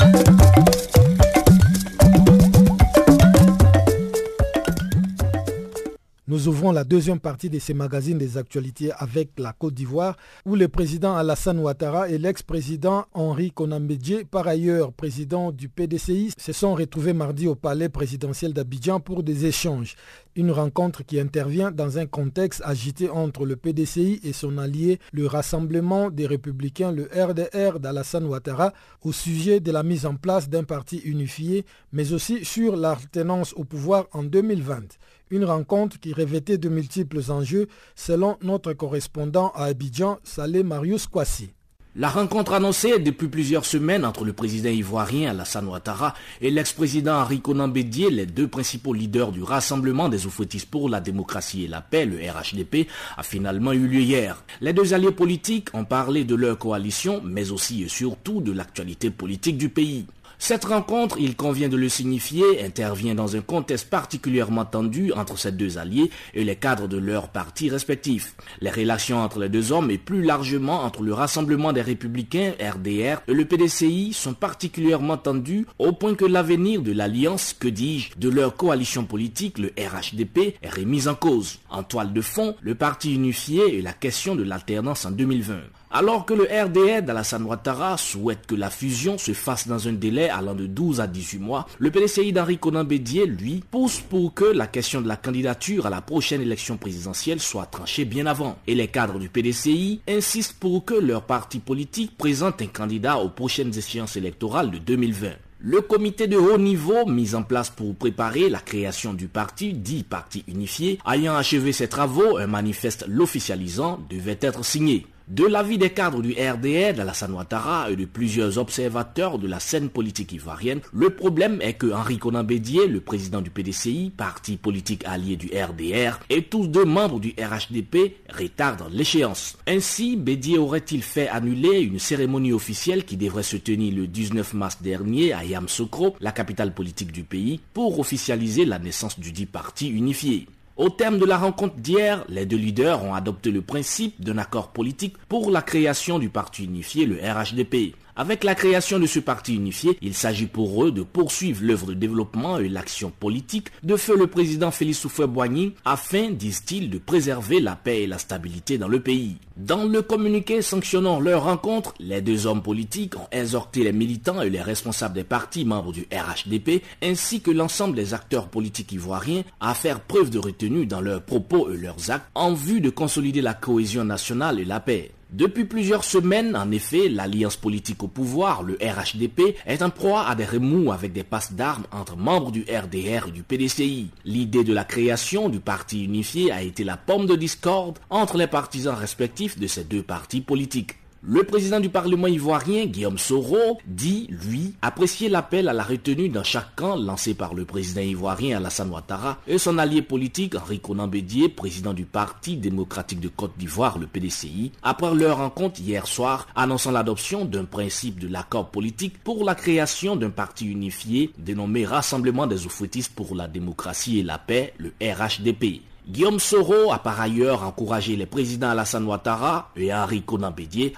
S1: Nous ouvrons la deuxième partie de ces magazines des actualités avec la Côte d'Ivoire, où le président Alassane Ouattara et l'ex-président Henri Konambedje, par ailleurs président du PDCI, se sont retrouvés mardi au palais présidentiel d'Abidjan pour des échanges. Une rencontre qui intervient dans un contexte agité entre le PDCI et son allié, le Rassemblement des Républicains, le RDR d'Alassane Ouattara, au sujet de la mise en place d'un parti unifié, mais aussi sur l'alternance au pouvoir en 2020. Une rencontre qui revêtait de multiples enjeux selon notre correspondant à Abidjan, Saleh Marius Kwasi.
S13: La rencontre annoncée depuis plusieurs semaines entre le président ivoirien Alassane Ouattara et l'ex-président Henri Conan Bédier, les deux principaux leaders du Rassemblement des oufouettistes pour la démocratie et la paix, le RHDP, a finalement eu lieu hier. Les deux alliés politiques ont parlé de leur coalition, mais aussi et surtout de l'actualité politique du pays. Cette rencontre, il convient de le signifier, intervient dans un contexte particulièrement tendu entre ces deux alliés et les cadres de leurs partis respectifs. Les relations entre les deux hommes et plus largement entre le Rassemblement des Républicains, RDR, et le PDCI sont particulièrement tendues au point que l'avenir de l'alliance, que dis-je, de leur coalition politique, le RHDP, est remis en cause. En toile de fond, le parti unifié et la question de l'alternance en 2020. Alors que le RDR d'Alassane Ouattara souhaite que la fusion se fasse dans un délai allant de 12 à 18 mois, le PDCI d'Henri Conan Bédier, lui, pousse pour que la question de la candidature à la prochaine élection présidentielle soit tranchée bien avant. Et les cadres du PDCI insistent pour que leur parti politique présente un candidat aux prochaines échéances électorales de 2020. Le comité de haut niveau mis en place pour préparer la création du parti, dit parti unifié, ayant achevé ses travaux, un manifeste l'officialisant devait être signé. De l'avis des cadres du RDR, d'Alassane Ouattara et de plusieurs observateurs de la scène politique ivoirienne, le problème est que Henri Conan Bédier, le président du PDCI, parti politique allié du RDR, et tous deux membres du RHDP retardent l'échéance. Ainsi, Bédier aurait-il fait annuler une cérémonie officielle qui devrait se tenir le 19 mars dernier à Yamsoukro, la capitale politique du pays, pour officialiser la naissance du dit parti unifié? Au terme de la rencontre d'hier, les deux leaders ont adopté le principe d'un accord politique pour la création du parti unifié, le RHDP. Avec la création de ce parti unifié, il s'agit pour eux de poursuivre l'œuvre de développement et l'action politique de feu le président Félix Houphouët-Boigny afin, disent-ils, de préserver la paix et la stabilité dans le pays. Dans le communiqué sanctionnant leur rencontre, les deux hommes politiques ont exhorté les militants et les responsables des partis membres du RHDP ainsi que l'ensemble des acteurs politiques ivoiriens à faire preuve de retenue dans leurs propos et leurs actes en vue de consolider la cohésion nationale et la paix. Depuis plusieurs semaines, en effet, l'alliance politique au pouvoir, le RHDP, est en proie à des remous avec des passes d'armes entre membres du RDR et du PDCI. L'idée de la création du parti unifié a été la pomme de discorde entre les partisans respectifs de ces deux partis politiques. Le président du Parlement ivoirien, Guillaume Soro, dit, lui, apprécier l'appel à la retenue dans chaque camp lancé par le président ivoirien Alassane Ouattara et son allié politique Henri Conan Bédier, président du Parti démocratique de Côte d'Ivoire, le PDCI, après leur rencontre hier soir annonçant l'adoption d'un principe de l'accord politique pour la création d'un parti unifié dénommé Rassemblement des oufouettistes pour la démocratie et la paix, le RHDP. Guillaume Soro a par ailleurs encouragé les présidents Alassane Ouattara et Henri Conan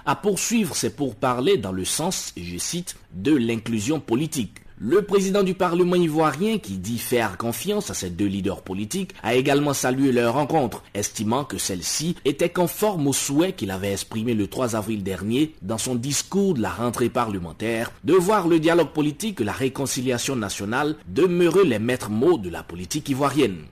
S13: à poursuivre ses pourparlers dans le sens, je cite, de l'inclusion politique. Le président du Parlement ivoirien, qui dit faire confiance à ces deux leaders politiques, a également salué leur rencontre, estimant que celle-ci était conforme aux souhaits qu'il avait exprimés le 3 avril dernier dans son discours de la rentrée parlementaire, de voir le dialogue politique et la réconciliation nationale demeurer les maîtres mots de la politique ivoirienne.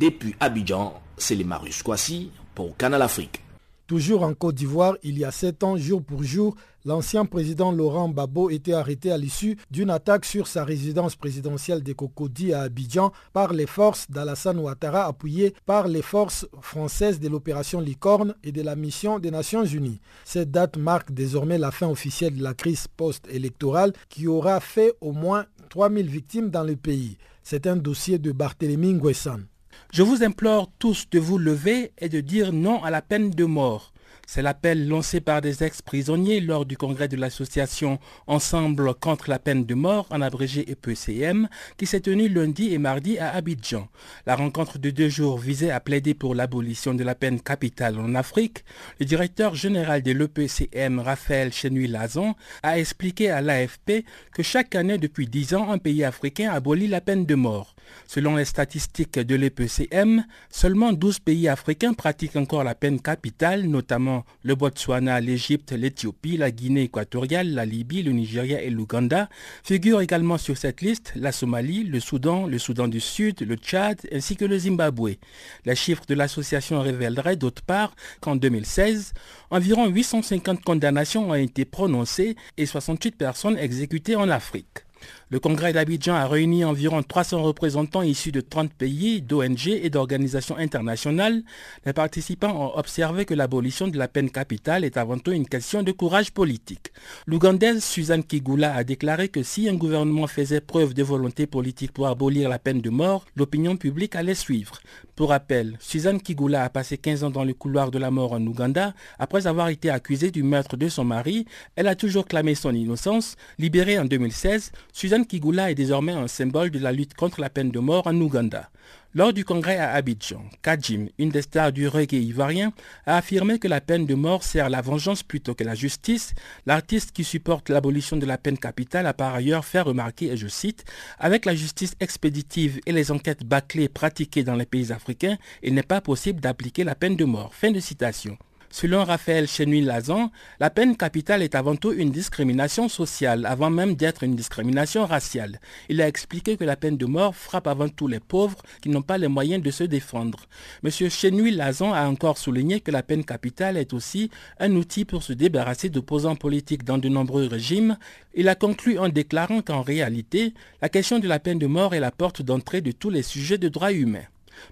S13: Depuis Abidjan, c'est les Marius Kwasi pour Canal Afrique.
S1: Toujours en Côte d'Ivoire, il y a sept ans, jour pour jour, l'ancien président Laurent Gbagbo était arrêté à l'issue d'une attaque sur sa résidence présidentielle de Cocody à Abidjan par les forces d'Alassane Ouattara appuyées par les forces françaises de l'opération Licorne et de la mission des Nations Unies. Cette date marque désormais la fin officielle de la crise post-électorale qui aura fait au moins 3000 victimes dans le pays. C'est un dossier de Barthélémy Nguessan.
S14: Je vous implore tous de vous lever et de dire non à la peine de mort. C'est l'appel lancé par des ex-prisonniers lors du congrès de l'association Ensemble contre la peine de mort, en abrégé EPCM, qui s'est tenu lundi et mardi à Abidjan. La rencontre de deux jours visait à plaider pour l'abolition de la peine capitale en Afrique. Le directeur général de l'EPCM, Raphaël Chenui-Lazon, a expliqué à l'AFP que chaque année depuis dix ans, un pays africain abolit la peine de mort. Selon les statistiques de l'EPCM, seulement 12 pays africains pratiquent encore la peine capitale, notamment le Botswana, l'Égypte, l'Éthiopie, la Guinée équatoriale, la Libye, le Nigeria et l'Ouganda. Figurent également sur cette liste la Somalie, le Soudan, le Soudan du Sud, le Tchad ainsi que le Zimbabwe. Les chiffres de l'association révéleraient d'autre part qu'en 2016, environ 850 condamnations ont été prononcées et 68 personnes exécutées en Afrique. Le congrès d'Abidjan a réuni environ 300 représentants issus de 30 pays, d'ONG et d'organisations internationales. Les participants ont observé que l'abolition de la peine capitale est avant tout une question de courage politique. L'Ougandaise Suzanne Kigula a déclaré que si un gouvernement faisait preuve de volonté politique pour abolir la peine de mort, l'opinion publique allait suivre. Pour rappel, Suzanne Kigula a passé 15 ans dans le couloir de la mort en Ouganda. Après avoir été accusée du meurtre de son mari, elle a toujours clamé son innocence. Libérée en 2016, Suzanne Kigula est désormais un symbole de la lutte contre la peine de mort en Ouganda. Lors du congrès à Abidjan, Kajim, une des stars du reggae ivoirien, a affirmé que la peine de mort sert la vengeance plutôt que la justice. L'artiste qui supporte l'abolition de la peine capitale a par ailleurs fait remarquer, et je cite, Avec la justice expéditive et les enquêtes bâclées pratiquées dans les pays africains, il n'est pas possible d'appliquer la peine de mort. Fin de citation. Selon Raphaël Chenuil-Lazan, la peine capitale est avant tout une discrimination sociale, avant même d'être une discrimination raciale. Il a expliqué que la peine de mort frappe avant tout les pauvres qui n'ont pas les moyens de se défendre. M. Chenuil-Lazan a encore souligné que la peine capitale est aussi un outil pour se débarrasser d'opposants politiques dans de nombreux régimes. Il a conclu en déclarant qu'en réalité, la question de la peine de mort est la porte d'entrée de tous les sujets de droits humains.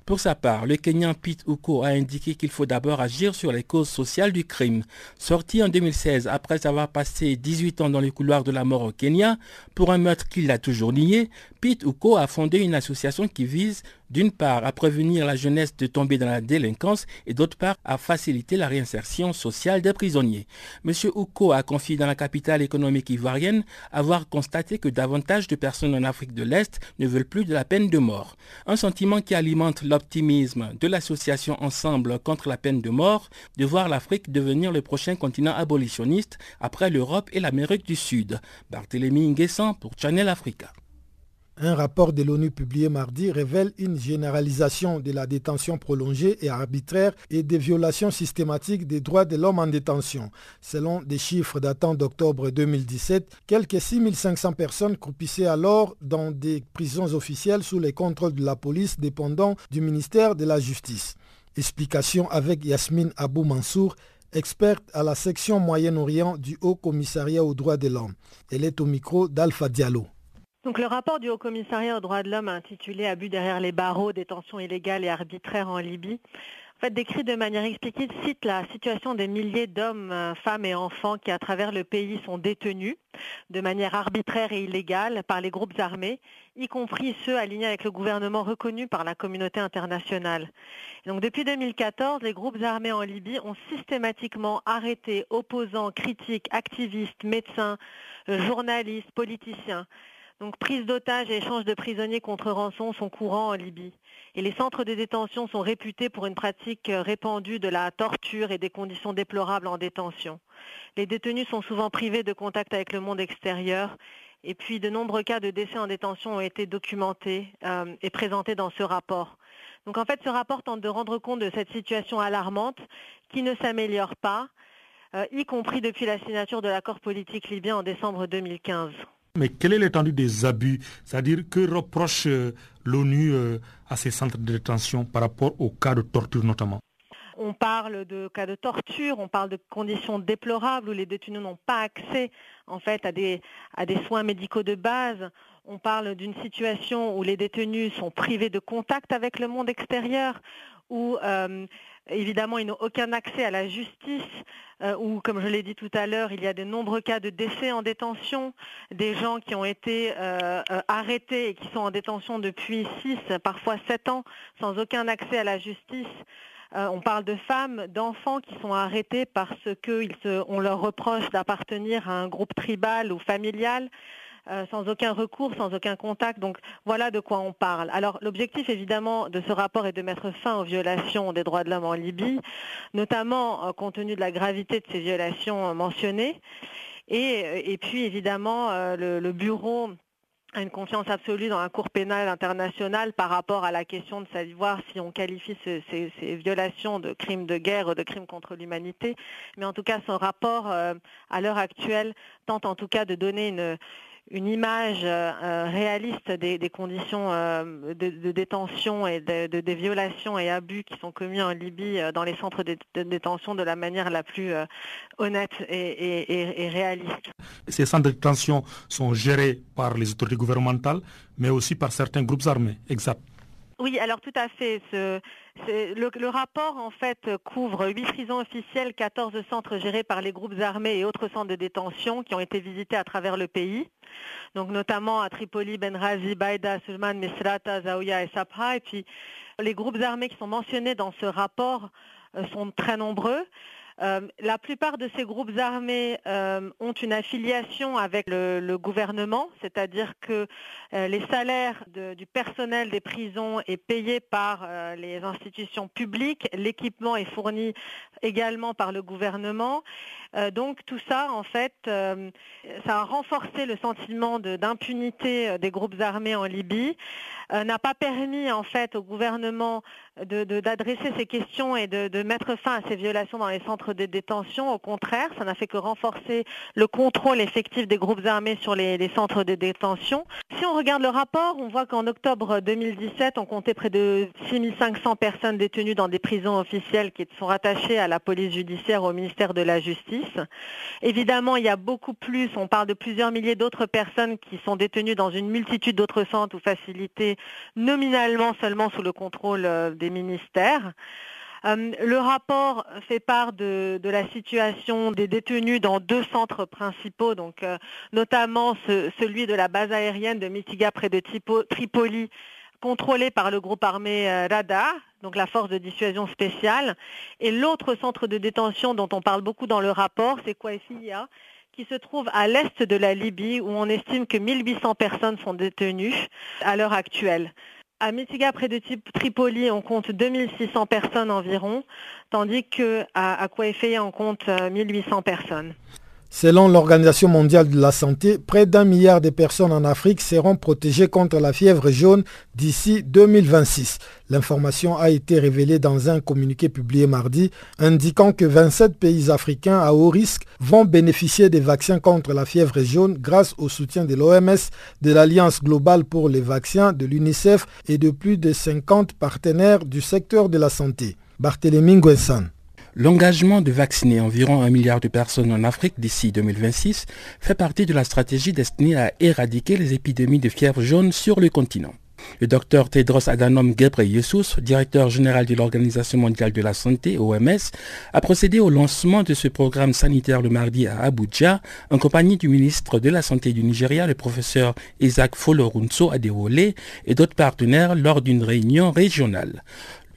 S14: Pour sa part, le Kenyan Pete Uko a indiqué qu'il faut d'abord agir sur les causes sociales du crime. Sorti en 2016 après avoir passé 18 ans dans les couloirs de la mort au Kenya pour un meurtre qu'il a toujours nié, Pete Uko a fondé une association qui vise d'une part à prévenir la jeunesse de tomber dans la délinquance et d'autre part à faciliter la réinsertion sociale des prisonniers. M. Ouko a confié dans la capitale économique ivoirienne avoir constaté que davantage de personnes en Afrique de l'Est ne veulent plus de la peine de mort. Un sentiment qui alimente l'optimisme de l'association Ensemble contre la peine de mort de voir l'Afrique devenir le prochain continent abolitionniste après l'Europe et l'Amérique du Sud. Barthélémy Nguessan pour Channel Africa.
S1: Un rapport de l'ONU publié mardi révèle une généralisation de la détention prolongée et arbitraire et des violations systématiques des droits de l'homme en détention. Selon des chiffres datant d'octobre 2017, quelques 6500 personnes croupissaient alors dans des prisons officielles sous les contrôles de la police dépendant du ministère de la Justice. Explication avec Yasmine Abou Mansour, experte à la section Moyen-Orient du Haut Commissariat aux droits de l'homme. Elle est au micro d'Alpha Diallo.
S15: Donc le rapport du Haut Commissariat aux droits de l'homme intitulé Abus derrière les barreaux, détention illégale et arbitraire en Libye décrit de manière explicite cite la situation des milliers d'hommes, euh, femmes et enfants qui à travers le pays sont détenus de manière arbitraire et illégale par les groupes armés, y compris ceux alignés avec le gouvernement reconnu par la communauté internationale. donc depuis 2014, les groupes armés en Libye ont systématiquement arrêté opposants, critiques, activistes, médecins, euh, journalistes, politiciens donc prise d'otages et échange de prisonniers contre rançon sont courants en Libye. Et les centres de détention sont réputés pour une pratique répandue de la torture et des conditions déplorables en détention. Les détenus sont souvent privés de contact avec le monde extérieur. Et puis de nombreux cas de décès en détention ont été documentés euh, et présentés dans ce rapport. Donc en fait, ce rapport tente de rendre compte de cette situation alarmante qui ne s'améliore pas, euh, y compris depuis la signature de l'accord politique libyen en décembre 2015.
S16: Mais quelle est l'étendue des abus? C'est-à-dire que reproche euh, l'ONU euh, à ces centres de détention par rapport aux cas de torture notamment?
S15: On parle de cas de torture, on parle de conditions déplorables où les détenus n'ont pas accès en fait à des, soins médicaux de base. On parle d'une situation où les détenus sont privés de contact avec le monde extérieur, où euh, évidemment ils n'ont aucun accès à la justice, euh, où, comme je l'ai dit tout à l'heure, il y a de nombreux cas de décès en détention, des gens qui ont été euh, arrêtés et qui sont en détention depuis 6, parfois 7 ans, sans aucun accès à la justice. on parle de femmes, d'enfants qui sont arrêtés parce qu'on leur reproche d'appartenir à un groupe tribal ou familial. Euh, sans aucun recours, sans aucun contact. Donc voilà de quoi on parle. Alors l'objectif évidemment de ce rapport est de mettre fin aux violations des droits de l'homme en Libye, notamment euh, compte tenu de la gravité de ces violations mentionnées. Et, puis évidemment, euh, le, bureau une confiance absolue dans la Cour pénale internationale par rapport à la question de savoir si on qualifie ces, violations de crimes de guerre ou de crimes contre l'humanité. Mais en tout cas, son rapport à l'heure actuelle tente en tout cas de donner une, une image euh, euh, réaliste des, conditions euh, de, détention et de, des violations et abus qui sont commis en Libye dans les centres de, détention de la manière la plus honnête et, et, réaliste.
S16: Ces centres de détention sont gérés par les autorités gouvernementales, mais aussi par certains groupes armés. Exact.
S15: Oui, alors tout à fait. Le, rapport en fait couvre 8 prisons officielles, 14 centres gérés par les groupes armés et autres centres de détention qui ont été visités à travers le pays. Donc notamment à Tripoli, Benghazi, Baïda, Sulman, Misrata, Zaouya et Sabha. Et puis les groupes armés qui sont mentionnés dans ce rapport euh, sont très nombreux. Euh, la plupart de ces groupes armés euh, ont une affiliation avec le, gouvernement, c'est-à-dire que euh, les salaires du personnel des prisons est payé par les institutions publiques, l'équipement est fourni également par le gouvernement. Donc tout ça, en fait, ça a renforcé le sentiment d'impunité des groupes armés en Libye, n'a pas permis en fait au gouvernement d'adresser ces questions et de, mettre fin à ces violations dans les centres de détention. Au contraire, ça n'a fait que renforcer le contrôle effectif des groupes armés sur les, centres de détention. Si on regarde le rapport, on voit qu'en octobre 2017, on comptait près de 6500 personnes détenues dans des prisons officielles qui sont rattachées à la police judiciaire, au ministère de la Justice. Évidemment, il y a beaucoup plus, on parle de plusieurs milliers d'autres personnes qui sont détenues dans une multitude d'autres centres ou facilités nominalement seulement sous le contrôle euh, des ministères. Euh, le rapport fait part de, la situation des détenus dans deux centres principaux, donc euh, notamment celui de la base aérienne de Mitiga près de Tripoli, contrôlé par le groupe armé euh, Rada, donc la force de dissuasion spéciale, et l'autre centre de détention dont on parle beaucoup dans le rapport, c'est Kouafiya, qui se trouve à l'est de la Libye, où on estime que 1800 personnes sont détenues à l'heure actuelle. À Mitiga, près de Tripoli, on compte 2600 personnes environ, tandis qu'à à on compte 1800 euh, personnes.
S1: Selon l'Organisation mondiale de la santé, près d'un milliard de personnes en Afrique seront protégées contre la fièvre jaune d'ici 2026. L'information a été révélée dans un communiqué publié mardi indiquant que 27 pays africains à haut risque vont bénéficier des vaccins contre la fièvre jaune grâce au soutien de l'OMS, de l'Alliance globale pour les vaccins, de l'UNICEF et de plus de 50 partenaires du secteur de la santé. Barthélémy Nguessan.
S14: L'engagement de vacciner environ un milliard de personnes en Afrique d'ici 2026 fait partie de la stratégie destinée à éradiquer les épidémies de fièvre jaune sur le continent. Le docteur Tedros Adhanom Ghebreyesus, directeur général de l'Organisation mondiale de la santé, OMS, a procédé au lancement de ce programme sanitaire le mardi à Abuja en compagnie du ministre de la Santé du Nigeria, le professeur Isaac Folorunso Adewole et d'autres partenaires lors d'une réunion régionale.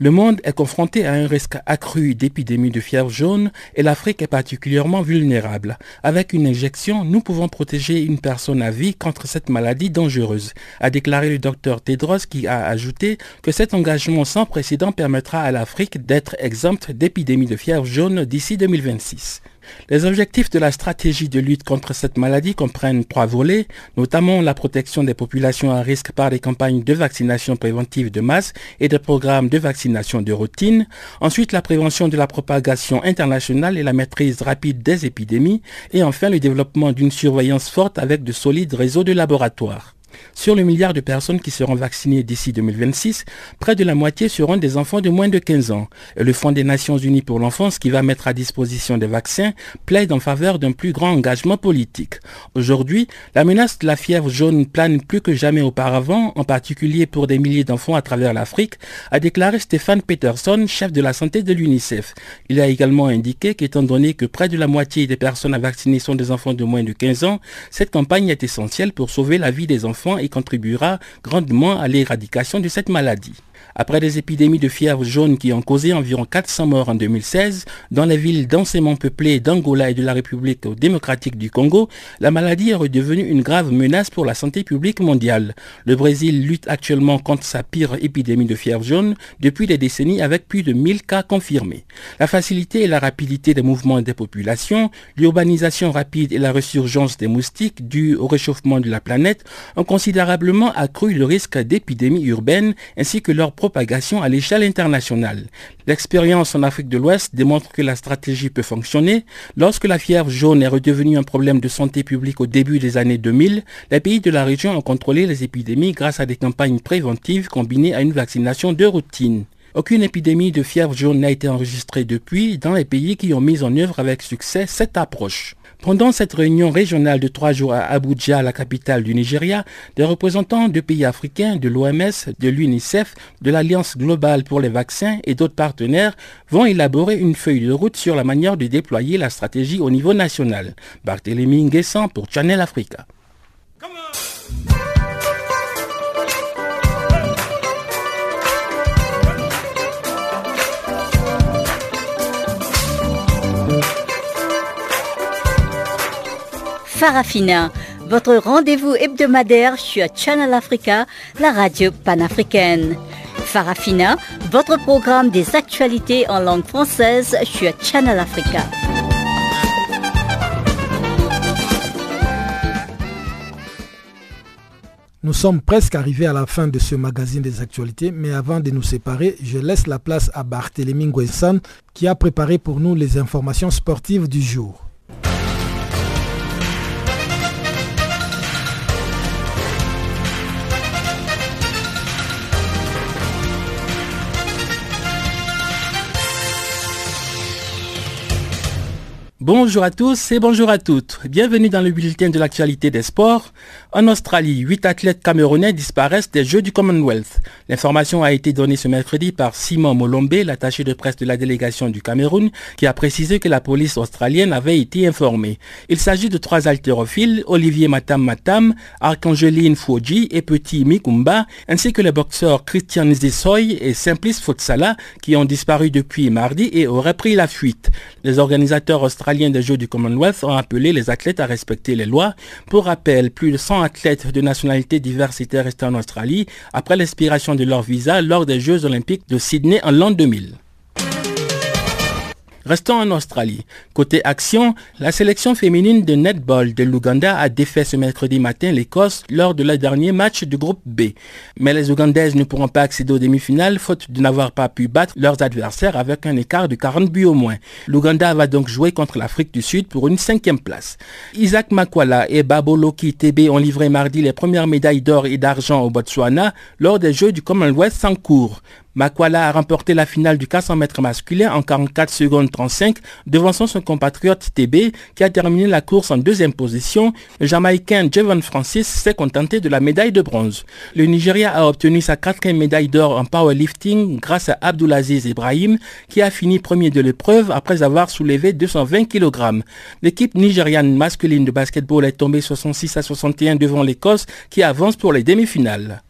S14: Le monde est confronté à un risque accru d'épidémie de fièvre jaune et l'Afrique est particulièrement vulnérable. Avec une injection, nous pouvons protéger une personne à vie contre cette maladie dangereuse, a déclaré le docteur Tedros qui a ajouté que cet engagement sans précédent permettra à l'Afrique d'être exempte d'épidémie de fièvre jaune d'ici 2026. Les objectifs de la stratégie de lutte contre cette maladie comprennent trois volets, notamment la protection des populations à risque par des campagnes de vaccination préventive de masse et des programmes de vaccination de routine, ensuite la prévention de la propagation internationale et la maîtrise rapide des épidémies, et enfin le développement d'une surveillance forte avec de solides réseaux de laboratoires. Sur le milliard de personnes qui seront vaccinées d'ici 2026, près de la moitié seront des enfants de moins de 15 ans. Le Fonds des Nations Unies pour l'enfance qui va mettre à disposition des vaccins plaide en faveur d'un plus grand engagement politique. Aujourd'hui, la menace de la fièvre jaune plane plus que jamais auparavant, en particulier pour des milliers d'enfants à travers l'Afrique, a déclaré Stéphane Peterson, chef de la santé de l'UNICEF. Il a également indiqué qu'étant donné que près de la moitié des personnes à vacciner sont des enfants de moins de 15 ans, cette campagne est essentielle pour sauver la vie des enfants et contribuera grandement à l'éradication de cette maladie. Après des épidémies de fièvre jaune qui ont causé environ 400 morts en 2016 dans les villes densément peuplées d'Angola et de la République démocratique du Congo, la maladie est redevenue une grave menace pour la santé publique mondiale. Le Brésil lutte actuellement contre sa pire épidémie de fièvre jaune depuis des décennies avec plus de 1000 cas confirmés. La facilité et la rapidité des mouvements des populations, l'urbanisation rapide et la résurgence des moustiques dues au réchauffement de la planète ont considérablement accru le risque d'épidémies urbaines ainsi que leur propagation à l'échelle internationale. L'expérience en Afrique de l'Ouest démontre que la stratégie peut fonctionner. Lorsque la fièvre jaune est redevenue un problème de santé publique au début des années 2000, les pays de la région ont contrôlé les épidémies grâce à des campagnes préventives combinées à une vaccination de routine. Aucune épidémie de fièvre jaune n'a été enregistrée depuis dans les pays qui ont mis en œuvre avec succès cette approche. Pendant cette réunion régionale de trois jours à Abuja, la capitale du Nigeria, des représentants de pays africains, de l'OMS, de l'UNICEF, de l'Alliance globale pour les vaccins et d'autres partenaires vont élaborer une feuille de route sur la manière de déployer la stratégie au niveau national. Barthélémy Nguessan pour Channel Africa.
S12: Farafina, votre rendez-vous hebdomadaire sur Channel Africa, la radio panafricaine. Farafina, votre programme des actualités en langue française sur Channel Africa.
S1: Nous sommes presque arrivés à la fin de ce magazine des actualités, mais avant de nous séparer, je laisse la place à Barthélémy Nguessan qui a préparé pour nous les informations sportives du jour.
S14: Bonjour à tous et bonjour à toutes. Bienvenue dans le bulletin de l'actualité des sports. En Australie, huit athlètes camerounais disparaissent des Jeux du Commonwealth. L'information a été donnée ce mercredi par Simon Molombe, l'attaché de presse de la délégation du Cameroun, qui a précisé que la police australienne avait été informée. Il s'agit de trois haltérophiles, Olivier Matam Matam, Archangeline Fouji et Petit Mikumba, ainsi que les boxeurs Christian Zisoy et Simplice Fotsala, qui ont disparu depuis mardi et auraient pris la fuite. Les organisateurs australiens des Jeux du Commonwealth ont appelé les athlètes à respecter les lois. Pour rappel, plus de 100 athlètes de nationalités diverses étaient restés en Australie après l'expiration de leur visa lors des Jeux olympiques de Sydney en l'an 2000. Restons en Australie. Côté action, la sélection féminine de netball de l'Ouganda a défait ce mercredi matin l'Écosse lors de leur dernier match du groupe B. Mais les Ougandaises ne pourront pas accéder aux demi-finales faute de n'avoir pas pu battre leurs adversaires avec un écart de 40 buts au moins. L'Ouganda va donc jouer contre l'Afrique du Sud pour une cinquième place. Isaac Makwala et Baboloki TB ont livré mardi les premières médailles d'or et d'argent au Botswana lors des Jeux du Commonwealth en cours. Makwala a remporté la finale du 400 mètres masculin en 44 secondes 35, devançant son compatriote TB qui a terminé la course en deuxième position. Le Jamaïcain Jevon Francis s'est contenté de la médaille de bronze. Le Nigeria a obtenu sa quatrième médaille d'or en powerlifting grâce à Abdulaziz Ibrahim qui a fini premier de l'épreuve après avoir soulevé 220 kg. L'équipe nigériane masculine de basketball est tombée 66 à 61 devant l'Écosse qui avance pour les demi-finales.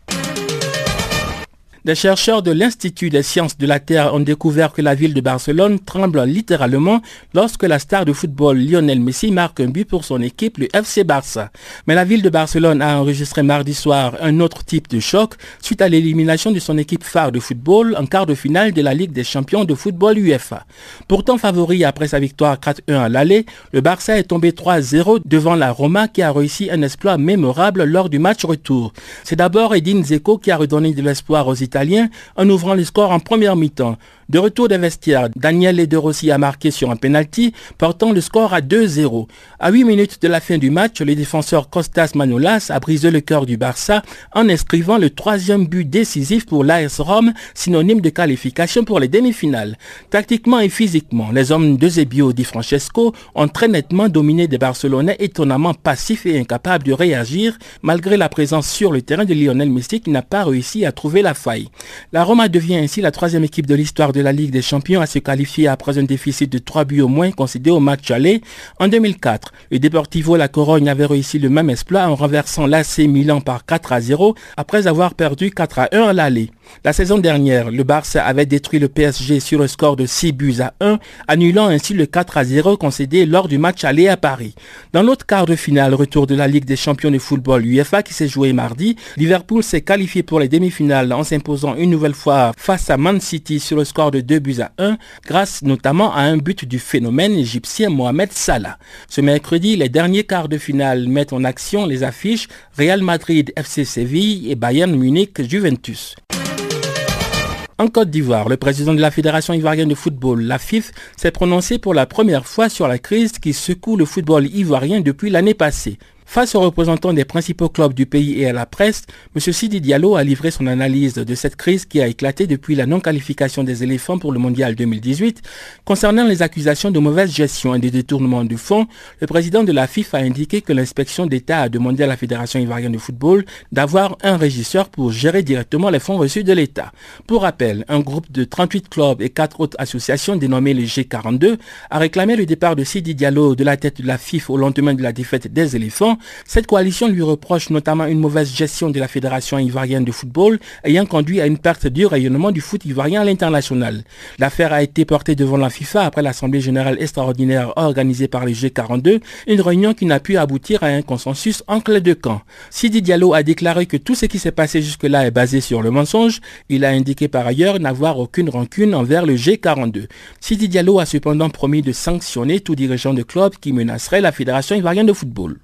S14: Des chercheurs de l'Institut des sciences de la Terre ont découvert que la ville de Barcelone tremble littéralement lorsque la star de football Lionel Messi marque un but pour son équipe, le FC Barça. Mais la ville de Barcelone a enregistré mardi soir un autre type de choc suite à l'élimination de son équipe phare de football en quart de finale de la Ligue des champions de football UEFA. Pourtant favori après sa victoire 4-1 à l'aller, le Barça est tombé 3-0 devant la Roma qui a réussi un exploit mémorable lors du match retour. C'est d'abord Edin Zeko qui a redonné de l'espoir aux Italien en ouvrant le score en première mi-temps. De retour des vestiaires, Daniel De Rossi a marqué sur un penalty, portant le score à 2-0. À 8 minutes de la fin du match, le défenseur Costas Manolas a brisé le cœur du Barça en inscrivant le troisième but décisif pour l'AS Rome, synonyme de qualification pour les demi-finales. Tactiquement et physiquement, les hommes de Zebio Di Francesco ont très nettement dominé des Barcelonais étonnamment passifs et incapables de réagir, malgré la présence sur le terrain de Lionel Messi qui n'a pas réussi à trouver la faille. La Roma devient ainsi la troisième équipe de l'histoire de la Ligue des Champions à se qualifier après un déficit de 3 buts au moins concédé au match aller. En 2004, le Deportivo La Corogne avait réussi le même exploit en renversant l'AC Milan par 4 à 0 après avoir perdu 4 à 1 à l'aller. La saison dernière, le Barça avait détruit le PSG sur le score de 6 buts à 1, annulant ainsi le 4 à 0 concédé lors du match aller à Paris. Dans l'autre quart de finale, retour de la Ligue des champions de football UEFA qui s'est joué mardi, Liverpool s'est qualifié pour les demi-finales en s'imposant une nouvelle fois face à Man City sur le score de 2 buts à 1, grâce notamment à un but du phénomène égyptien Mohamed Salah. Ce mercredi, les derniers quarts de finale mettent en action les affiches Real Madrid FC Séville et Bayern Munich Juventus. En Côte d'Ivoire, le président de la Fédération ivoirienne de football, la FIF, s'est prononcé pour la première fois sur la crise qui secoue le football ivoirien depuis l'année passée. Face aux représentants des principaux clubs du pays et à la presse, M. Sidi Diallo a livré son analyse de cette crise qui a éclaté depuis la non-qualification des éléphants pour le mondial 2018. Concernant les accusations de mauvaise gestion et de détournement du fonds, le président de la FIFA a indiqué que l'inspection d'État a demandé à la Fédération ivoirienne de football d'avoir un régisseur pour gérer directement les fonds reçus de l'État. Pour rappel, un groupe de 38 clubs et 4 autres associations dénommées les G42 a réclamé le départ de Sidi Diallo de la tête de la FIFA au lendemain de la défaite des éléphants cette coalition lui reproche notamment une mauvaise gestion de la Fédération ivoirienne de football ayant conduit à une perte du rayonnement du foot ivoirien à l'international. L'affaire a été portée devant la FIFA après l'Assemblée générale extraordinaire organisée par les G42, une réunion qui n'a pu aboutir à un consensus entre les deux camps. Sidi Diallo a déclaré que tout ce qui s'est passé jusque-là est basé sur le mensonge. Il a indiqué par ailleurs n'avoir aucune rancune envers le G42. Sidi Diallo a cependant promis de sanctionner tout dirigeant de club qui menacerait la Fédération ivoirienne de football.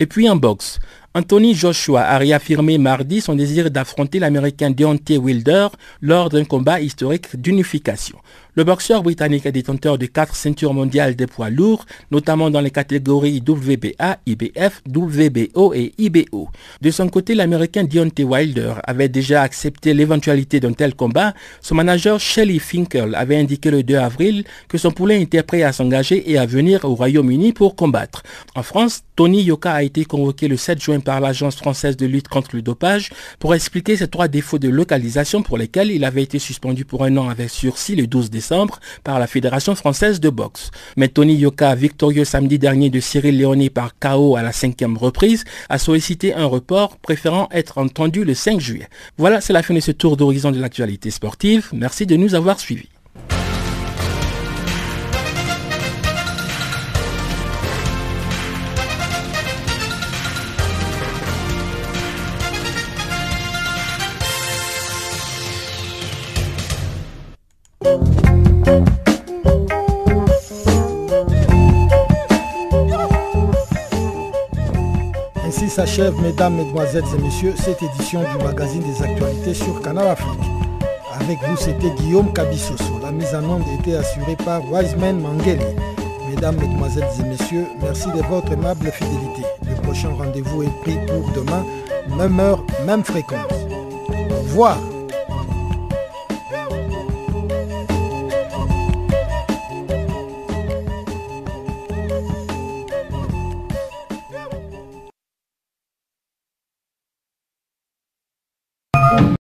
S14: Et puis en boxe, Anthony Joshua a réaffirmé mardi son désir d'affronter l'Américain Deontay Wilder lors d'un combat historique d'unification. Le boxeur britannique est détenteur de quatre ceintures mondiales des poids lourds, notamment dans les catégories WBA, IBF, WBO et IBO. De son côté, l'américain Deontay Wilder avait déjà accepté l'éventualité d'un tel combat. Son manager Shelly Finkel avait indiqué le 2 avril que son poulain était prêt à s'engager et à venir au Royaume-Uni pour combattre. En France, Tony Yoka a été convoqué le 7 juin par l'Agence française de lutte contre le dopage pour expliquer ses trois défauts de localisation pour lesquels il avait été suspendu pour un an avec sursis le 12 décembre par la Fédération française de boxe. Mais Tony Yoka, victorieux samedi dernier de Cyril Léoné par KO à la cinquième reprise, a sollicité un report, préférant être entendu le 5 juillet. Voilà, c'est la fin de ce tour d'horizon de l'actualité sportive. Merci de nous avoir suivis.
S1: S'achève, mesdames, mesdemoiselles et messieurs, cette édition du magazine des actualités sur Canal Afrique. Avec vous, c'était Guillaume Kabissoso. La mise en onde était assurée par Wiseman Mangeli. Mesdames, mesdemoiselles et messieurs, merci de votre aimable fidélité. Le prochain rendez-vous est pris pour demain, même heure, même fréquence. Au revoir.